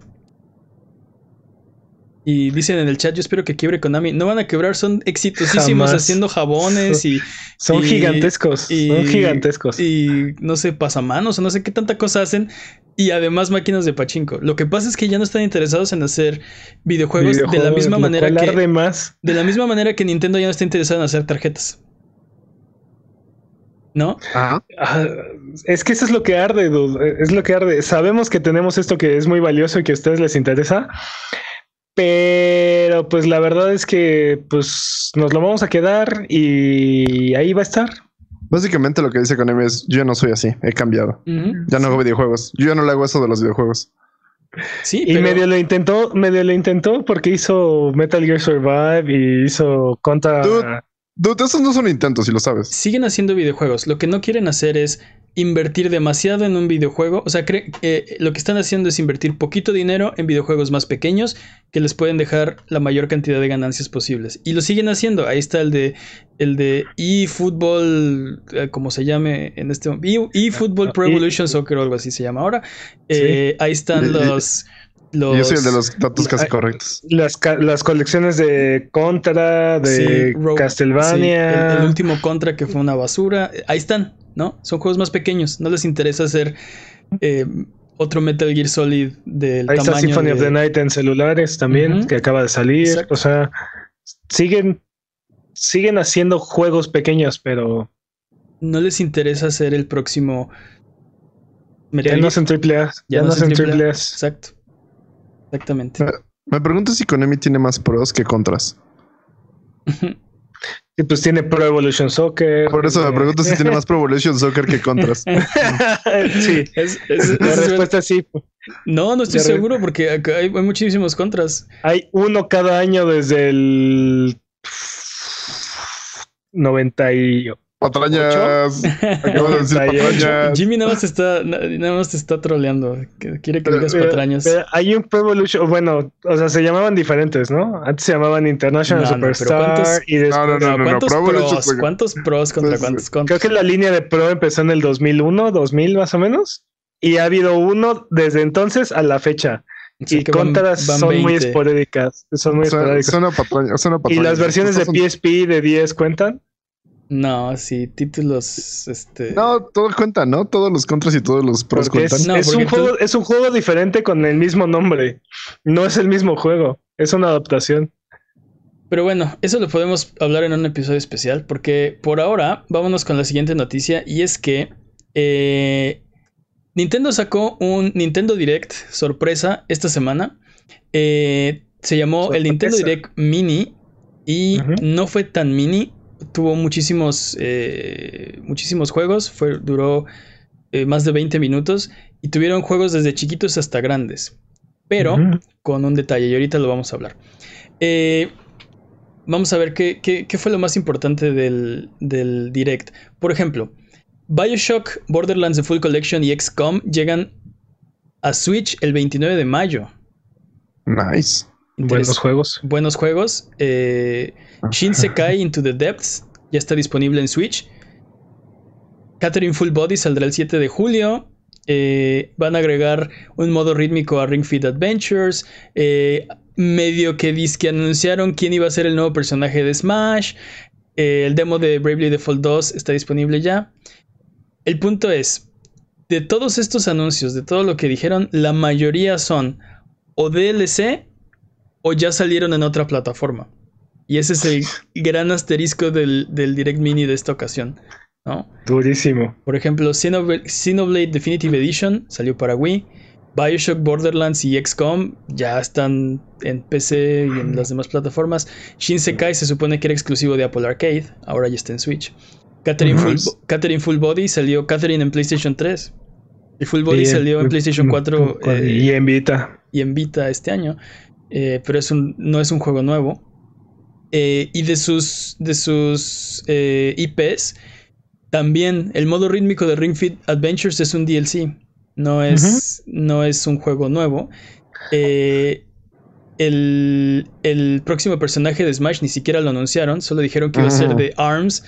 Y dicen en el chat, yo espero que quiebre Konami. No van a quebrar, son exitosísimos Jamás. haciendo jabones y, <laughs> Son y- gigantescos. y- son gigantescos. y no sé, pasamanos o no sé qué tanta cosa hacen. Y además máquinas de pachinko. Lo que pasa es que ya no están interesados en hacer videojuegos, de la misma manera que más. de la misma manera que Nintendo ya no está interesado en hacer tarjetas. ¿No? Ajá. Ah, es que eso es lo que arde, dude. Es lo que arde. Sabemos que tenemos esto que es muy valioso y que a ustedes les interesa. Pero pues la verdad es que pues nos lo vamos a quedar y ahí va a estar. Básicamente lo que dice Konami es, yo no soy así, he cambiado. Ya no hago videojuegos. Yo ya no le hago eso de los videojuegos. Sí, Y pero medio lo intentó, medio lo intentó porque hizo Metal Gear Survive y hizo Contra. Dude. Dude, esos no son intentos, si lo sabes. siguen haciendo videojuegos. Lo que no quieren hacer es invertir demasiado en un videojuego. O sea, cre- eh, lo que están haciendo es invertir poquito dinero en videojuegos más pequeños que les pueden dejar la mayor cantidad de ganancias posibles. Y lo siguen haciendo. Ahí está el de el de eFootball, eh, como se llame en este momento. eFootball Pro Ah, y- Evolution Soccer o algo así se llama ahora. Eh, Ahí están los... los Yo soy el de los datos casi correctos. Las, las colecciones de Contra, de Sí, Rogue- Castlevania. sí, el, el último contra que fue una basura. Ahí están, ¿no? Son juegos más pequeños. No les interesa hacer eh, otro Metal Gear Solid del Ahí está tamaño Symphony of the Night en celulares también, que acaba de salir. Exacto. O sea, siguen, siguen haciendo juegos pequeños, pero No les interesa hacer el próximo ya Metal no Gear. son triple A. Ya, no son triple A. Exacto. Exactamente. Me pregunto si Konami tiene más pros que contras. Y pues tiene Pro Evolution Soccer. Por eso me pregunto si tiene más <laughs> Pro Evolution Soccer que contras. <laughs> sí. Es- es- La es- respuesta es sí. no, no estoy seguro porque acá hay, hay muchísimos contras. Hay uno cada año desde el 98. Patrañas. Acabo de decir 98. patrañas. Jimmy nada más te está, na- nada más te está troleando. Quiere que digas patrañas. pero hay un Pro Evolution, bueno, o sea, se llamaban diferentes, ¿no? Antes se llamaban International No, Superstar ¿cuántos- y después No, no, no, ¿Cuántos Pro Evolution pros? Soccer. ¿Cuántos pros contra cuántos creo contras? que la línea de Pro empezó en el 2001, 2000 más o menos, y ha habido uno desde entonces a la fecha. O y van- contras van son muy 20. esporádicas, son muy Suena, esporádicas. suena patraña- suena ¿Y las versiones de son- PSP de 10 cuentan? No, sí, títulos. Este. No, todo cuenta, ¿no? Todos los contras y todos los pros Porque cuentan. es, No, es porque un tú- juego, es un juego diferente con el mismo nombre. No es el mismo juego, es una adaptación. Pero bueno, eso lo podemos hablar en un episodio especial. Porque por ahora, vámonos con la siguiente noticia. Y es que eh, Nintendo sacó un Nintendo Direct sorpresa esta semana. Eh, se llamó el. Nintendo Direct Mini. Y no fue tan mini. Tuvo muchísimos, eh, muchísimos juegos. Fue, duró eh, más de 20 minutos. Y tuvieron juegos desde chiquitos hasta grandes. Pero con un detalle. Y ahorita lo vamos a hablar. Eh, vamos a ver qué, qué- qué fue lo más importante del, del Direct. Por ejemplo, Bioshock, Borderlands The Full Collection y XCOM llegan a Switch el 29 de mayo. Nice. Buenos juegos. buenos juegos. Eh, Shinsekai <laughs> Into the Depths ya está disponible en Switch. Catherine Full Body saldrá el 7 de julio. Eh, van a agregar un modo rítmico a Ring Fit Adventures. Eh, medio que que anunciaron quién iba a ser el nuevo personaje de Smash. Eh, el demo de Bravely Default 2 está disponible ya. El punto es, de todos estos anuncios, de todo lo que dijeron, la mayoría son o DLC o ya salieron en otra plataforma. Y ese es el <laughs> gran asterisco del, del Direct Mini de esta ocasión. ¿no? Durísimo. Por ejemplo, Xenoblade, Xenoblade Definitive Edition salió para Wii. Bioshock, Borderlands y XCOM ya están en PC y en las demás plataformas. Shinsekai se supone que era exclusivo de Apple Arcade, ahora ya está en Switch. Catherine, Full. Catherine Full Body salió Catherine en PlayStation 3. Y Full Body Y salió en PlayStation 4 eh, y en Vita. y en Vita este año, eh, pero es un, no es un juego nuevo. Eh, y de sus, de sus eh, IPs, también el modo rítmico de Ring Fit Adventures es un DLC, no es, no es un juego nuevo. El, el próximo personaje de Smash ni siquiera lo anunciaron, solo dijeron que iba a ser de ARMS.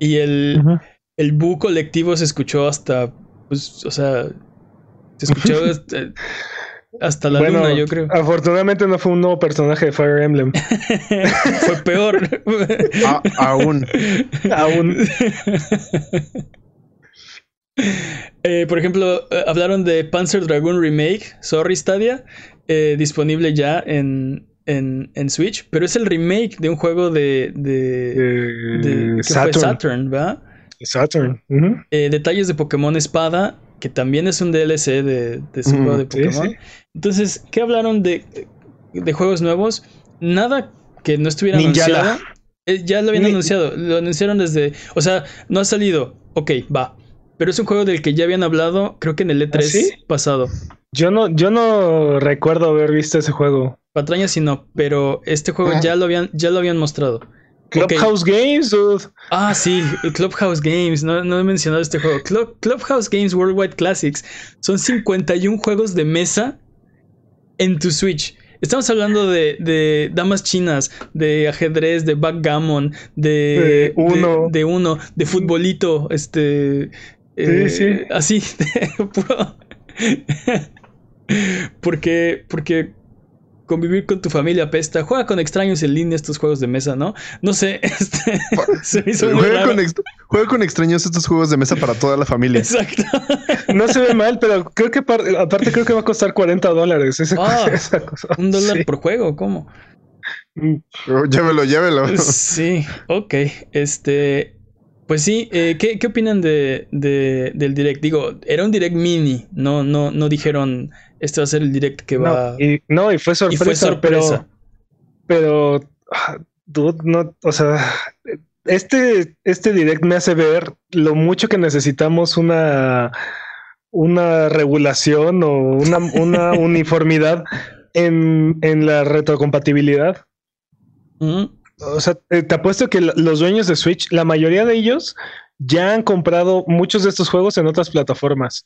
Y el, Ujú. el bu colectivo se escuchó hasta, pues, o sea, se escuchó hasta, <laughs> hasta la Bueno, luna, yo creo. Afortunadamente no fue un nuevo personaje de Fire Emblem. <laughs> Fue peor. A- aún. Aún. Eh, por ejemplo, eh, hablaron de Panzer Dragoon Remake, Sorry Stadia, eh, disponible ya en, en, en Switch, pero es el remake de un juego de, de, Eh, de- ¿qué fue? Saturn. Saturn, ¿verdad? Saturn. Eh, detalles de Pokémon Espada, que también es un DLC de, de su Mm, juego de sí, Pokémon. sí. Entonces, ¿qué hablaron de, de juegos nuevos? Nada que no estuviera Ninjala. anunciado. Eh, ya lo habían Ni- anunciado, lo anunciaron desde, o sea, no ha salido, ok, va. Pero es un juego del que ya habían hablado, creo que en el E3 ¿Ah, sí? pasado. Yo no, yo no recuerdo haber visto ese juego. Patrañas sí no, pero este juego Ah. ya lo habían, ya lo habían mostrado. Clubhouse Games, dude. Ah, sí, Clubhouse Games, no, no he mencionado este juego. Club- Clubhouse Games Worldwide Classics son 51 juegos de mesa en tu Switch. Estamos hablando de, de damas chinas, de ajedrez, de backgammon, de, Uno. de, de uno, de futbolito, este, eh, sí. así, <laughs> <laughs> porque, porque convivir con tu familia apesta. Juega con extraños en línea estos juegos de mesa, ¿no? No sé, <laughs> este, se me hizo Juega raro. con, ex- juega con extraños estos juegos de mesa para toda la familia. Exacto. No se ve mal, pero creo que par- aparte creo que va a costar 40 dólares esa, Ah, esa cosa. Un dólar Sí. por juego, ¿cómo? Oh, Llévelo, llévelo. Sí, ok. Este. Pues sí, eh, ¿qué, qué opinan de, de- del direct? Digo, era un direct mini, no, no, no dijeron este va a ser el direct que va. No, y, no, y fue y sorpresa, fue sorpresa. pero, pero, ah, dude, no, o sea, este, este direct me hace ver lo mucho que necesitamos una, una regulación o una, una <laughs> uniformidad en, en la retrocompatibilidad. O sea, eh, te apuesto que los dueños de Switch, la mayoría de ellos ya han comprado muchos de estos juegos en otras plataformas.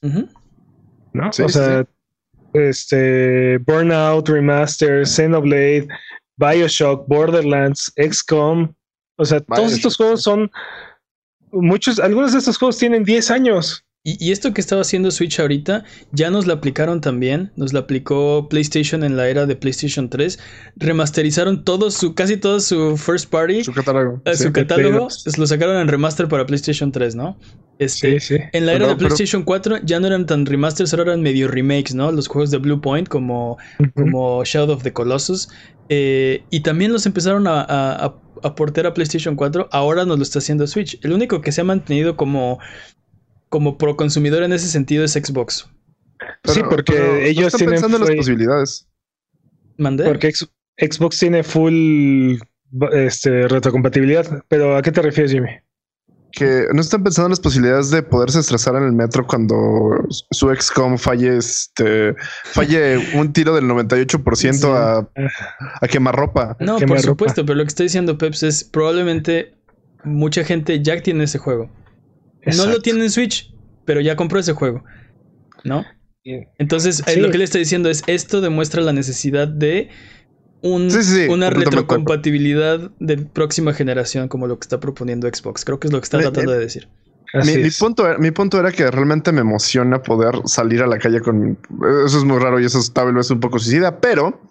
¿no? Sí, o sí, sea, este Burnout, Remaster, Xenoblade, Bioshock, Borderlands, XCOM. O sea, todos estos juegos son muchos, algunos de estos juegos tienen 10 años. Y, y esto que estaba haciendo Switch ahorita, ya nos la aplicaron también. Nos la aplicó PlayStation en la era de PlayStation 3. Remasterizaron todo su, casi todo su first party. Su catálogo. eh, Sí. su catálogo lo sacaron en remaster para PlayStation 3, ¿no? Este, Sí, sí. En la era de pero- PlayStation 4 ya no eran tan remasters, ahora eran medio remakes, ¿no? Los juegos de Blue Point como, como Shadow of the Colossus. Eh, y también los empezaron a, a, a- a portear a PlayStation 4, ahora nos lo está haciendo Switch. El único que se ha mantenido como, como pro consumidor en ese sentido es Xbox. sí, porque ellos no están tienen pensando en las posibilidades. ¿Mandé? Porque Xbox tiene full este, retrocompatibilidad. Pero ¿a qué te refieres, Jimmy? Que no están pensando en las posibilidades de poderse estresar en el metro cuando su XCOM falle, este, falle <laughs> un tiro del 98% Sí. a, a quemarropa. No, por supuesto, pero lo que está diciendo Peps es probablemente mucha gente ya tiene ese juego. No lo tiene en Switch, pero ya compró ese juego. ¿No? Entonces, eh, Sí. lo que le está diciendo es, esto demuestra la necesidad de un- Sí, sí, sí, una retrocompatibilidad de próxima generación, como lo que está proponiendo Xbox. Creo que es lo que está tratando de decir. Mi, punto era, mi punto era que realmente me emociona poder salir a la calle con eso es muy raro y eso es tal vez un poco suicida, pero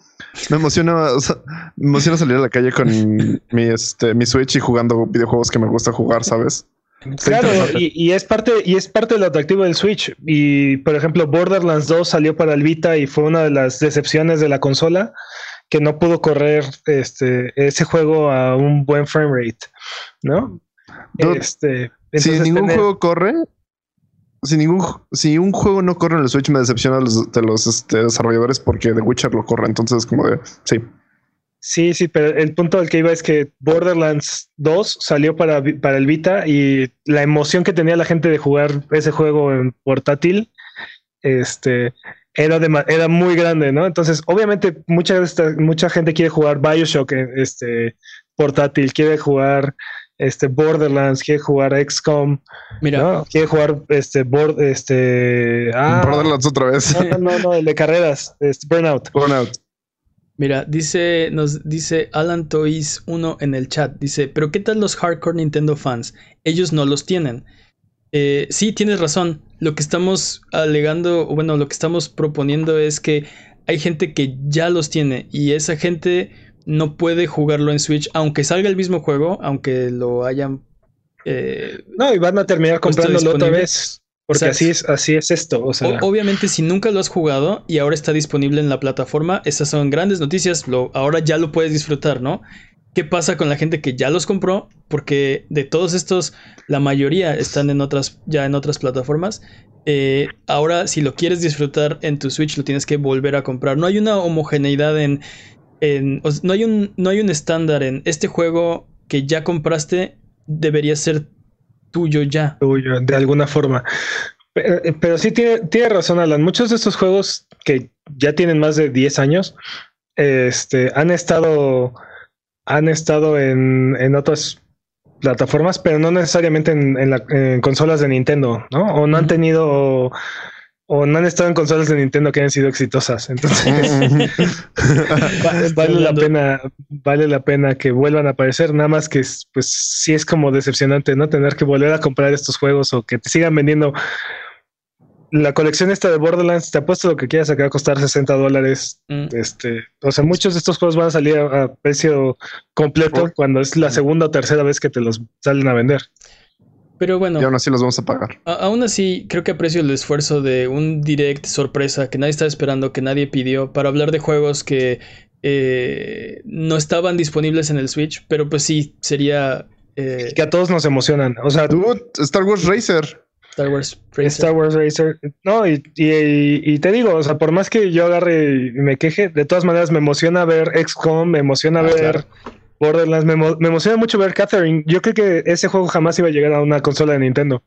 me emociona, <laughs> o sea, me emociona salir a la calle con <laughs> mi este mi Switch y jugando videojuegos que me gusta jugar, ¿sabes? Claro, y es parte, y es parte del atractivo del Switch. Y por ejemplo, Borderlands 2 salió para el Vita y fue una de las decepciones de la consola. que no pudo correr este, ese juego a un buen frame rate, ¿no? este, si ningún juego corre, si ningún si un juego no corre en el Switch me decepciona los, de los este, desarrolladores porque The Witcher lo corre, entonces como de sí. Sí, sí, pero el punto al que iba es que Borderlands 2 salió para, para el Vita y la emoción que tenía la gente de jugar ese juego en portátil este, era, era muy grande, ¿no? Entonces, obviamente, mucha, mucha gente quiere jugar Bioshock este, portátil, quiere jugar este, Borderlands, quiere jugar XCOM, Mira. quiere jugar este, este ah, Borderlands otra vez. No, no, no, el de carreras, este, Burnout. Burnout. Mira, dice, nos dice Alan Toys 1 en el chat. Dice, pero ¿qué tal los hardcore Nintendo fans? Ellos no los tienen. Eh, sí, tienes razón. Lo que estamos alegando, bueno, lo que estamos proponiendo es que hay gente que ya los tiene y esa gente no puede jugarlo en Switch, aunque salga el mismo juego, aunque lo hayan. Eh, no, y van a terminar comprándolo otra vez. Porque así es, así es esto. O sea. obviamente, si nunca lo has jugado y ahora está disponible en la plataforma, esas son grandes noticias. Lo, ahora ya lo puedes disfrutar, ¿no? ¿Qué pasa con la gente que ya los compró? Porque de todos estos, la mayoría están en otras, ya en otras plataformas. Eh, ahora, si lo quieres disfrutar en tu Switch, lo tienes que volver a comprar. No hay una homogeneidad en. en no, hay un, no hay un estándar en este juego que ya compraste, debería ser tuyo ya. Tuyo, de alguna forma. Eh, pero, sí tiene, tiene, razón, Alan. Muchos de estos juegos que ya tienen más de 10 años, este, han estado, han estado en, en otras plataformas, pero no necesariamente en, en, consolas de Nintendo, ¿no? O no han tenido o no han estado en consolas de Nintendo que hayan sido exitosas. Entonces, <laughs> <laughs> vale, la pena, vale la pena que vuelvan a aparecer. Nada más que, pues, sí es como decepcionante, ¿no? Tener que volver a comprar estos juegos o que te sigan vendiendo. La colección esta de Borderlands, te apuesto lo que quieras acá a costar 60 dólares. Mm. Este, o sea, muchos de estos juegos van a salir a, precio completo cuando es la segunda o tercera vez que te los salen a vender. Pero bueno. Y aún así los vamos a pagar. aún así, creo que aprecio el esfuerzo de un direct sorpresa que nadie estaba esperando, que nadie pidió, para hablar de juegos que eh, no estaban disponibles en el Switch, pero pues sí, sería. Eh, que a todos nos emocionan. O sea, Star Wars Racer. Star Wars Racer. Star Wars Racer. No, y, y, te digo, o sea, por más que yo agarre y me queje, de todas maneras me emociona ver XCOM, me emociona ah, ver Borderlands. Me, me, emociona mucho ver Catherine. Yo creo que ese juego jamás iba a llegar a una consola de Nintendo.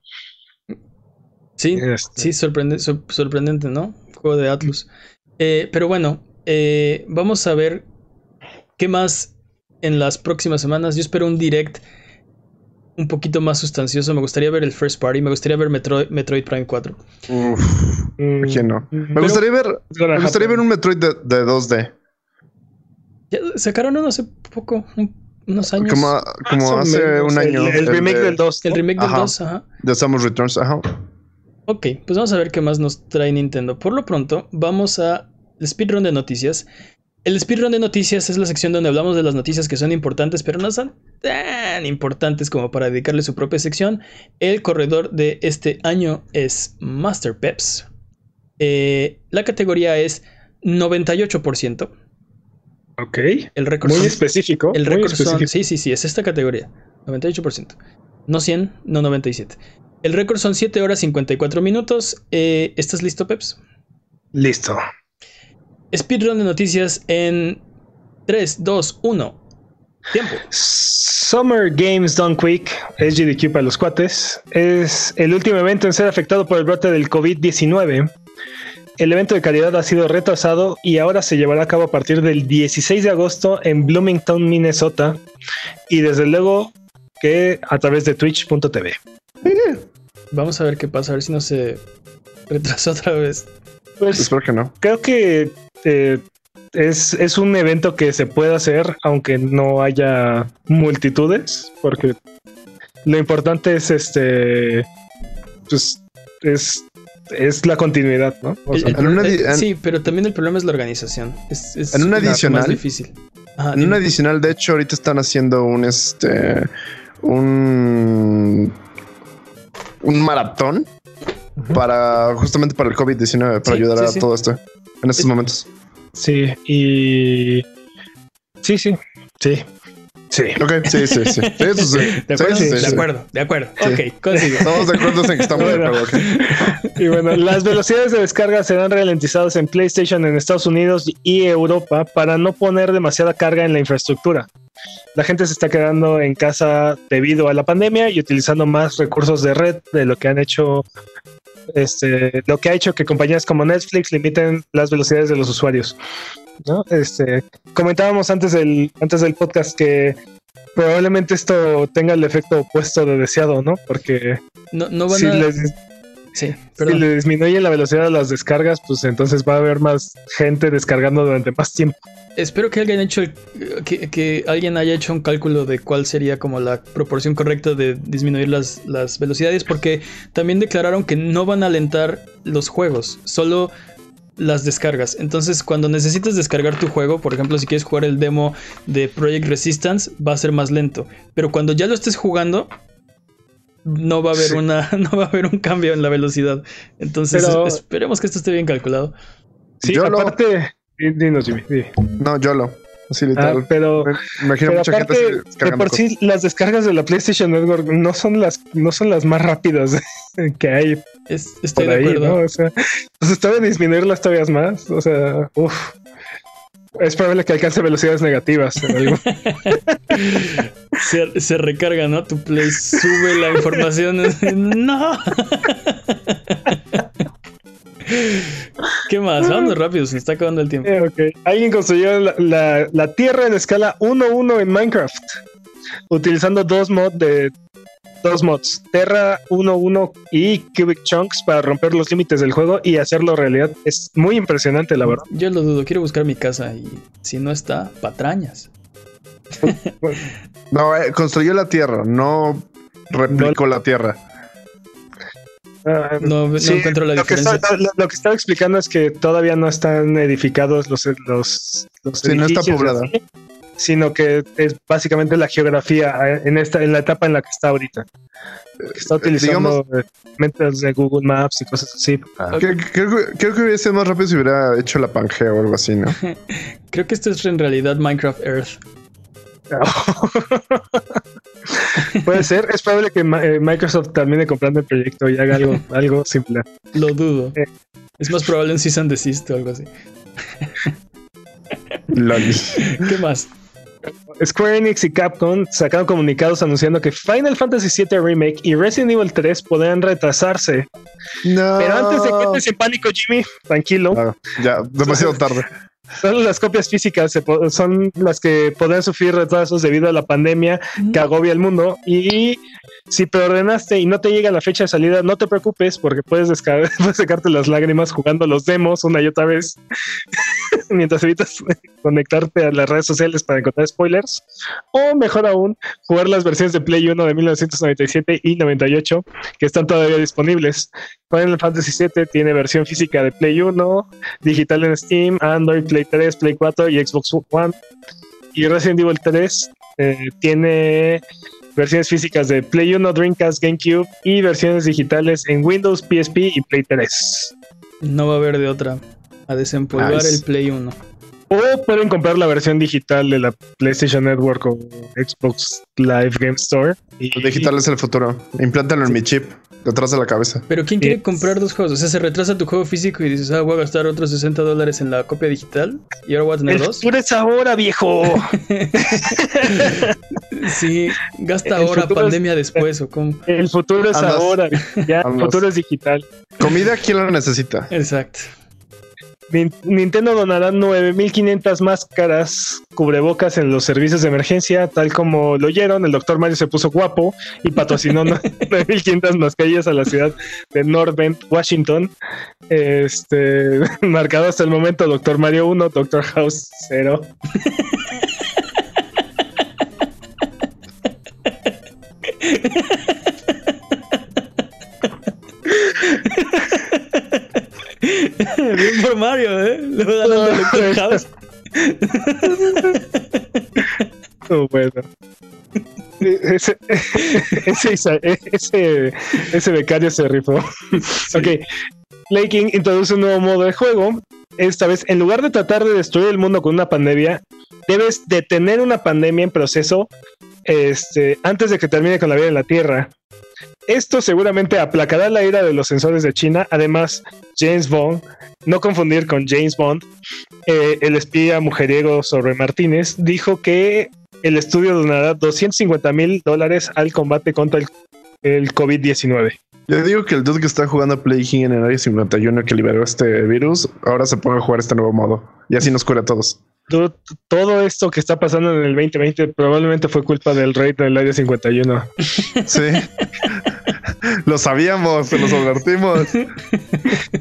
Sí, este. sí, sorprendente, ¿no? Juego de Atlus. Eh, pero bueno, eh, vamos a ver qué más en las próximas semanas. Yo espero un direct un poquito más sustancioso. Me gustaría ver el First Party. Me gustaría ver Metroid, Prime 4. Uf, ¿quién no? Me gustaría ver, me gustaría ver un Metroid de 2D sacaron uno hace poco, unos años. Como, como hace un año. El, remake del 2. El remake del 2, ajá. De Samus Returns, ajá. Ok, pues vamos a ver qué más nos trae Nintendo. Por lo pronto, vamos a el speedrun de noticias. El speedrun de noticias es la sección donde hablamos de las noticias que son importantes, pero no son tan importantes como para dedicarle su propia sección. El corredor de este año es Master Peps. Eh, la categoría es 98%. Ok. El récord muy específico. El récord son, sí, sí, sí, es esta categoría. 98%. No 100, no 97. El récord son 7 horas 54 minutos. Eh, ¿Estás listo, Peps? Listo. Speedrun de noticias en 3, 2, 1. Tiempo. Summer Games Done Quick, es GDQ para los cuates, es el último evento en ser afectado por el brote del COVID-19 el evento de calidad ha sido retrasado y ahora se llevará a cabo a partir del 16 de agosto en Bloomington, Minnesota. Y desde luego que a través de twitch.tv. Vamos a ver qué pasa, a ver si no se retrasa otra vez. Pues espero que no. Creo que eh, es, es, un evento que se puede hacer aunque no haya multitudes, porque lo importante es este, pues es es la continuidad, ¿no? sí, pero también el problema es la organización. Es, en un adicional. Más difícil. en un adicional, de hecho, ahorita están haciendo un este. un. un maratón para. justamente para el COVID-19, para ayudar a todo esto en estos momentos. Sí, y. Sí, sí. Sí. Sí. Ok, sí, sí, sí. <laughs> Eso sí. ¿De acuerdo? Sí, sí, de acuerdo, de acuerdo. Ok, consigo. <laughs> Estamos de acuerdo en que estamos de acuerdo. ok. Y bueno, las velocidades de descarga serán ralentizadas en PlayStation en Estados Unidos y Europa para no poner demasiada carga en la infraestructura. La gente se está quedando en casa debido a la pandemia y utilizando más recursos de red de lo que han hecho, este, lo que ha hecho que compañías como Netflix limiten las velocidades de los usuarios. ¿No? Este, comentábamos antes del, antes del podcast que probablemente esto tenga el efecto opuesto de deseado, ¿no? Porque No, no van si a. les Sí, si le disminuyen la velocidad de las descargas, pues entonces va a haber más gente descargando durante más tiempo. Espero que alguien hecho el- que, que alguien haya hecho un cálculo de cuál sería como la proporción correcta de disminuir las, las velocidades, porque también declararon que no van a alentar los juegos, solo las descargas. Entonces, cuando necesites descargar tu juego, por ejemplo, si quieres jugar el demo de Project Resistance, va a ser más lento. Pero cuando ya lo estés jugando, no va a haber Sí. una, <laughs> no va a haber un cambio en la velocidad. Entonces, Pero- esperemos que esto esté bien calculado. Sí, Yo lo- aparte, di- dinos, Jimmy. No, YOLO. Así Ah, pero Me Imagino pero mucha aparte, de por cosas. sí, las descargas de la PlayStation Network no son las, no son las más rápidas <laughs> que hay Es- estoy por de ahí, acuerdo. ¿no? O sea, pues todavía disminuirlas todavía más. O sea, uff. Es probable que alcance velocidades negativas. en algún- <laughs> Se, se recarga, ¿no? Tu Play sube la <laughs> información. ¡No! ¿Qué más? Vamos rápido, se está acabando el tiempo. Eh. Alguien construyó la, la- la Tierra en escala 1-1 en Minecraft, utilizando dos mods de dos mods, Terra 1-1 y Cubic Chunks para romper los límites del juego y hacerlo realidad. Es muy impresionante, la verdad. Yo lo dudo, quiero buscar mi casa y si no está, patrañas. <laughs> No, eh, construyó la tierra, no replicó la tierra. Ah, No, no sí, encuentro la lo que, diferencia. está- lo, lo que estaba explicando es que todavía no están edificados los, los, los Sí, no está poblada. sino que es básicamente la geografía eh, en esta en la etapa en la que está ahorita. Que está utilizando eh, métodos de Google Maps y cosas así. Creo, creo que- creo que hubiera sido más rápido si hubiera hecho la Pangea o algo así, ¿no? <laughs> Creo que esto es en realidad Minecraft Earth. <laughs> Puede ser, es probable que eh, Microsoft termine comprando el proyecto y haga algo, <laughs> algo similar. Lo dudo. Eh. Es más probable un Cease and Desist o algo así. <laughs> Lol. ¿Qué más? Square Enix y Capcom sacaron comunicados anunciando que Final Fantasy VII Remake y Resident Evil 3 podrán retrasarse. No. Pero antes de que entres en pánico, Jimmy, tranquilo. Ah, ya, demasiado tarde. Solo las copias físicas son las que podrán sufrir retrasos debido a la pandemia que agobia el mundo. Y si preordenaste y no te llega la fecha de salida, no te preocupes porque puedes, <laughs> puedes sacarte las lágrimas jugando los demos una y otra vez <laughs> mientras evitas conectarte a las redes sociales para encontrar spoilers. O mejor aún, jugar las versiones de Play 1 de 1997 y 98 que están todavía disponibles. Final Fantasy VII tiene versión física de Play 1, digital en Steam, Android, Play 3, Play 4 y Xbox One. Y Resident Evil 3 eh, tiene versiones físicas de Play 1, Dreamcast, GameCube y versiones digitales en Windows, PSP y Play 3. No va a haber de otra. A desempolvar Nice. el Play 1. O pueden comprar la versión digital de la PlayStation Network o Xbox Live Game Store. Y, El digital es el futuro. Implántalo en mi chip, detrás de la cabeza. Pero ¿quién quiere comprar dos juegos? O sea, se retrasa tu juego físico y dices, ah, voy a gastar otros 60 dólares en la copia digital y ahora voy a tener El dos. futuro es ahora, viejo. <laughs> Sí, gasta El ahora, es- pandemia después o cómo. El futuro es Andas- ahora. Ya, el futuro es digital. Comida, ¿quién lo necesita? Exacto. Nin- Nintendo donará 9.500 máscaras cubrebocas en los servicios de emergencia, tal como lo oyeron. El doctor Mario se puso guapo y patrocinó <laughs> 9.500 mascarillas a la ciudad de North Bend, Washington. Este, <laughs> marcado hasta el momento, doctor Mario 1, doctor House 0. <laughs> <laughs> Bien por Mario, ¿eh? Le va ganando el Doctor House. Oh, bueno. Ese, <laughs> ese, Isa- ese, ese becario se rifó. Ok. Play King introduce un nuevo modo de juego esta vez, en lugar de tratar de destruir el mundo con una pandemia, debes detener una pandemia en proceso este, antes de que termine con la vida en la Tierra. Esto seguramente aplacará la ira de los sensores de China. Además, James Bond, no confundir con James Bond, eh, el espía mujeriego sobre Martínez, dijo que el estudio donará 250 mil dólares al combate contra el, el COVID-19. Yo digo que el dude que está jugando Play King en el área 51 que liberó este virus, ahora se pone a jugar este nuevo modo. Y así nos cura a todos. Dude, todo esto que está pasando en el 2020 probablemente fue culpa del rey del área 51. Sí. <laughs> lo sabíamos, se los advertimos.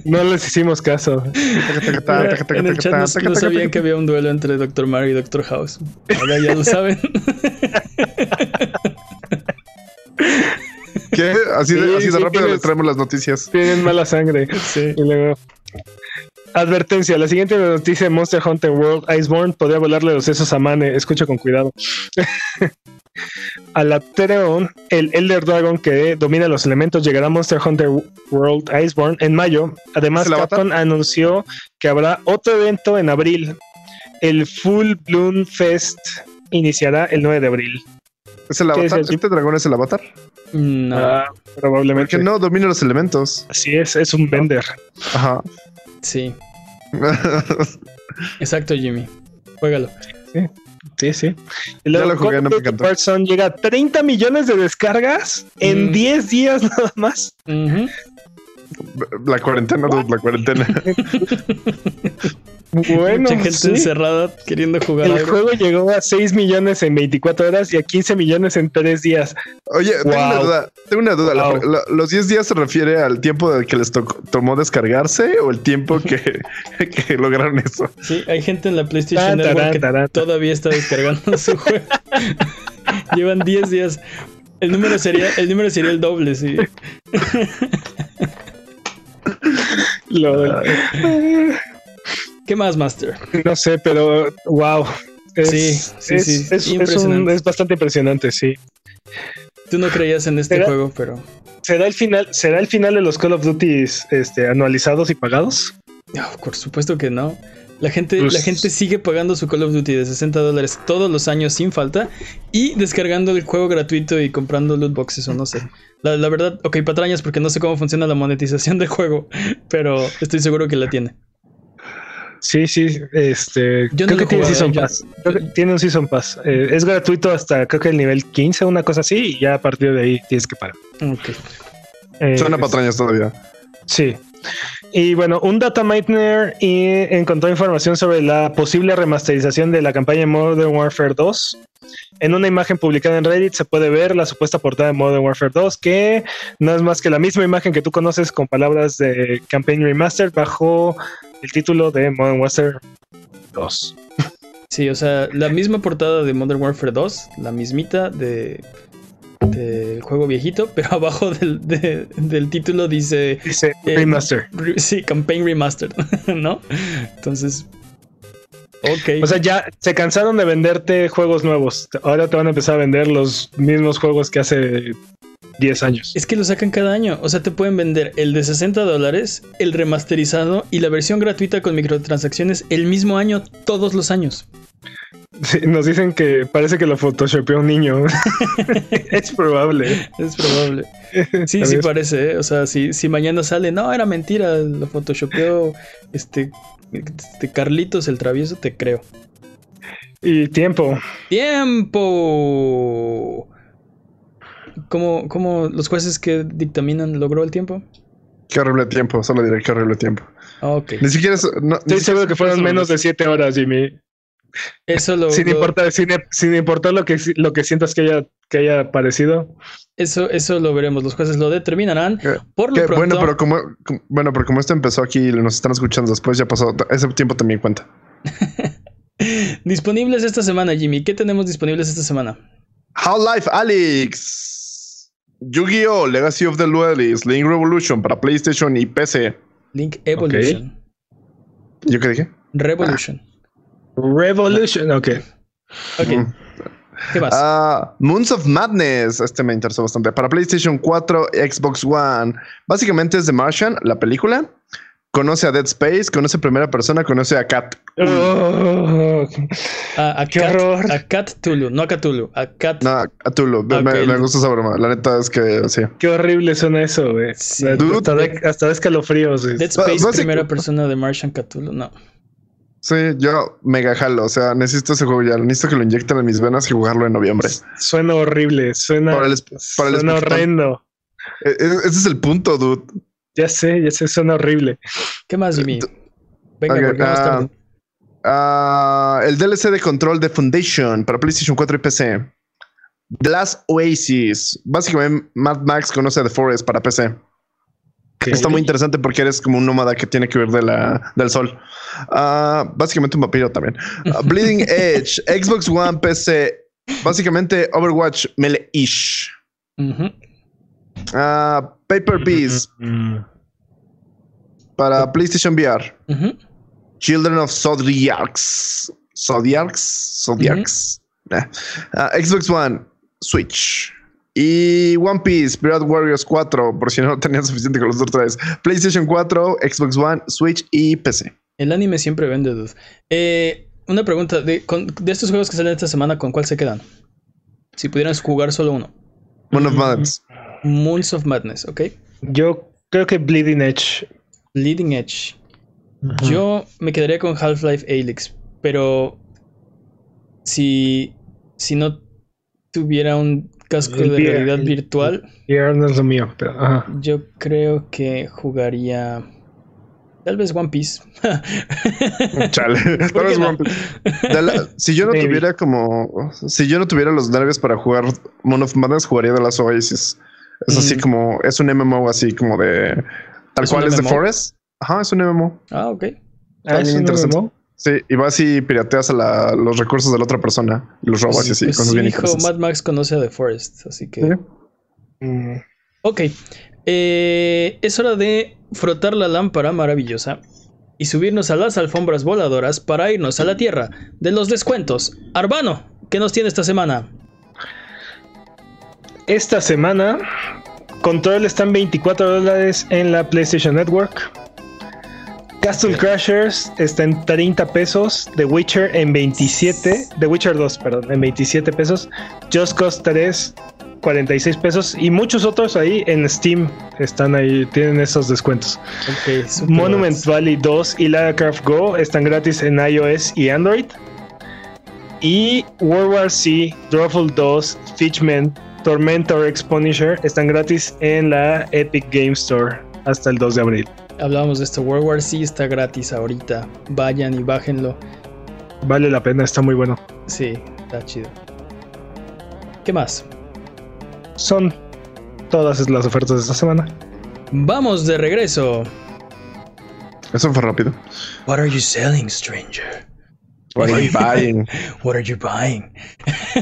No les hicimos caso. En el chat no, no sabían que había un duelo entre Doctor Mario y Doctor House. Ahora ya lo saben. <laughs> ¿Qué? Así de, Sí, así de sí, rápido tienes- les traemos las noticias. Tienen mala sangre. Sí. Y luego. Advertencia: la siguiente noticia de Monster Hunter World Iceborne podría volarle los sesos a Mane. Escucha con cuidado. <laughs> a la Tereon, el Elder Dragon que domina los elementos, llegará a Monster Hunter World Iceborne en mayo. Además, ¿Es el avatar? Capcom anunció que habrá otro evento en abril. El Full Bloom Fest iniciará el 9 de abril. ¿Es el ¿Qué es avatar? el- ¿Este dragón es el avatar? No. Ah, probablemente. Porque no domina los elementos. Así es, es un vender. Ajá. Sí. <laughs> Exacto, Jimmy. Juégalo. Sí, sí. Ya luego, lo jugué, no me encantó. Llega a 30 millones de descargas en Mm. 10 días <laughs> nada más. La cuarentena, la cuarentena. <laughs> Bueno, Mucha gente sí. encerrada queriendo jugar El algo. juego llegó a 6 millones en 24 horas y a 15 millones en 3 días. Oye, tengo una duda. Tengo una duda. La- Wow. la- ¿Los 10 días se refiere al tiempo de que les tocó- tomó descargarse o el tiempo <laughs> que, que lograron eso? Sí, hay gente en la PlayStation Tan, Network tarán, que todavía está descargando su juego. <laughs> Llevan 10 días. El número sería, el número sería el doble, sí. ¿Qué más, Master? no sé, pero wow. Es, Sí, sí, es, sí, es- un- impresionante. es bastante impresionante, sí. Tú no creías en este juego, pero ¿Será el final, será el final de los Call of Duty este, anualizados y pagados? no, por supuesto que no. La gente, Pues- la gente sigue pagando su Call of Duty de 60 dólares todos los años sin falta y descargando el juego gratuito y comprando loot boxes o no sé. La, la verdad, ok, patrañas porque no sé cómo funciona la monetización del juego, pero estoy seguro que la tiene. Sí, sí, este. Yo creo que tiene jugado, Season yo- Pass. Creo que tiene un Season Pass. Eh, es gratuito hasta creo que el nivel 15, una cosa así, y ya a partir de ahí tienes que pagar. Ok. Eh, Suena patrañas todavía. Sí. Y bueno, un data miner y encontró información sobre la posible remasterización de la campaña Modern Warfare 2. En una imagen publicada en Reddit se puede ver la supuesta portada de Modern Warfare 2, que no es más que la misma imagen que tú conoces con palabras de Campaign Remastered bajo el título de Modern Warfare 2. Sí, o sea, la misma portada de Modern Warfare 2, la mismita de del juego viejito, <laughs> pero abajo del, de- del título dice Dice Eh, Remaster. re- sí, Campaign Remastered, <laughs> ¿no? Entonces, ok. O sea, ya se cansaron de venderte juegos nuevos. Ahora te van a empezar a vender los mismos juegos que hace 10 años. es que lo sacan cada año. O sea, te pueden vender el de 60 dólares, el remasterizado y la versión gratuita con microtransacciones el mismo año, todos los años. Sí, nos dicen que parece que lo photoshopeó un niño. <laughs> es probable. Es probable. Sí, sí parece, ¿eh? O sea, si, si mañana sale, no, era mentira, lo photoshopeó este, este Carlitos el travieso, te creo. Y tiempo. ¡Tiempo! ¿Cómo, cómo los jueces que dictaminan logró el tiempo? Qué horrible tiempo. Solo diré qué horrible tiempo. Ah, Ok. Ni siquiera. No, Estoy seguro que fueron menos de 7 horas, Jimmy. Eso lo, Sin lo- importar, sin, sin importar lo que, lo que sientas que haya, que haya parecido. eso, eso lo veremos. Los jueces lo determinarán. ¿Qué? Por lo Bueno, pero como, como- bueno, pero como esto empezó aquí y nos están escuchando después, ya pasó. Ese tiempo también cuenta. <laughs> disponibles esta semana, Jimmy. ¿Qué tenemos disponibles esta semana? Half-Life Alyx. Yu-Gi-Oh! Legacy of the Duelist. Link Revolution para PlayStation y PC. Link Evolution. ¿Yo qué dije? Revolution. Revolution. Ok. Ok. Mm. ¿Qué más? Ah, Moons of Madness. Este me interesó bastante. Para PlayStation 4, Xbox One. Básicamente es The Martian, la película. conoce a Dead Space, conoce a primera persona, conoce a Cat. Oh, A, a Qué Cat, horror. a Cat Tulu, no a Cthulhu, a Cat. No, a Tulu. Me- Ok. Me, me gusta esa broma. La neta es que sí. qué horrible suena eso, güey. Sí. Hasta, de, hasta de escalofríos. Dead Space, básico- primera persona de Martian Cthulhu, no. Sí, yo mega jalo. O sea, necesito ese juego ya. Necesito que lo inyecten en mis venas y jugarlo en noviembre. Suena horrible. Suena, Para el es- para el suena horrendo. E- e- Ese es el punto, dude. Ya sé, ya sé, suena horrible. ¿Qué más, Jimmy? Venga, Ok, porque vamos ah, tarde. Ah, el DLC de control de Foundation para PlayStation 4 y PC. The Last Oasis. Básicamente, Mad Max conoce a The Forest para PC. Está muy interesante porque eres como un nómada que tiene que huir de la, del sol. Ah, básicamente un vampiro también. Ah, <laughs> Bleeding Edge, Xbox One, PC. Básicamente Overwatch Melee-ish. Ah, Paper Beast Mm. para PlayStation VR. Children of Zodiacs. Zodiacs. Zodiacs. Nah. Xbox One, Switch. Y One Piece, Pirate Warriors 4, por si no tenían suficiente con los otros tres. PlayStation 4, Xbox One, Switch y PC. El anime siempre vende, dude. Eh, una pregunta, de, con- de estos juegos que salen esta semana, ¿con cuál se quedan? Si pudieran jugar solo uno. One of Madness. Moons of Madness, ¿ok? Yo creo que Bleeding Edge. Leading Edge. Yo me quedaría con Half-Life Alyx, pero si, si no tuviera un casco El de VR, realidad el- virtual, ahora no es lo mío, pero ajá. yo creo que jugaría tal vez One Piece. <laughs> Chale. <laughs> ¿Por Tal vez no? One Piece. La- si yo no Maybe. tuviera como. Si yo no tuviera los nervios para jugar One of Madness, jugaría de las Oasis. Es así Mm. como. Es un MMO así como de. Tal ¿Es cual es The? Forest. Ajá, es un MMO. Ah, ok. Ah, bien ¿es un interesante. MMO? Sí, y vas y pirateas a la- los recursos de la otra persona los robas y así, Pues cosas sí, bien hijo. Mad Max conoce a The Forest, así que... Sí. Mm. Ok. Eh, es hora de frotar la lámpara maravillosa y subirnos a las alfombras voladoras para irnos a la tierra de los descuentos. Arbano, ¿qué nos tiene esta semana? Esta semana, Control está en 24 dólares en la PlayStation Network. Castle Crashers está en 30 pesos. The Witcher en 27. The Witcher 2, perdón, en 27 pesos. Just Cause 3, 46 pesos. Y muchos otros ahí en Steam están ahí, tienen esos descuentos. Monument. Valley 2 y Lara Croft Go están gratis en iOS y Android. Y World War C, Drawful 2, Fitchman, Tormentor X Punisher están gratis en la Epic Game Store hasta el 2 de abril. Hablábamos de esto. World War C está gratis ahorita. Vayan y bájenlo. Vale la pena, está muy bueno. Sí, está chido. ¿Qué más? Son todas las ofertas de esta semana. Vamos de regreso. Eso fue rápido. What are you selling, stranger? <laughs> What are you buying? What are you buying?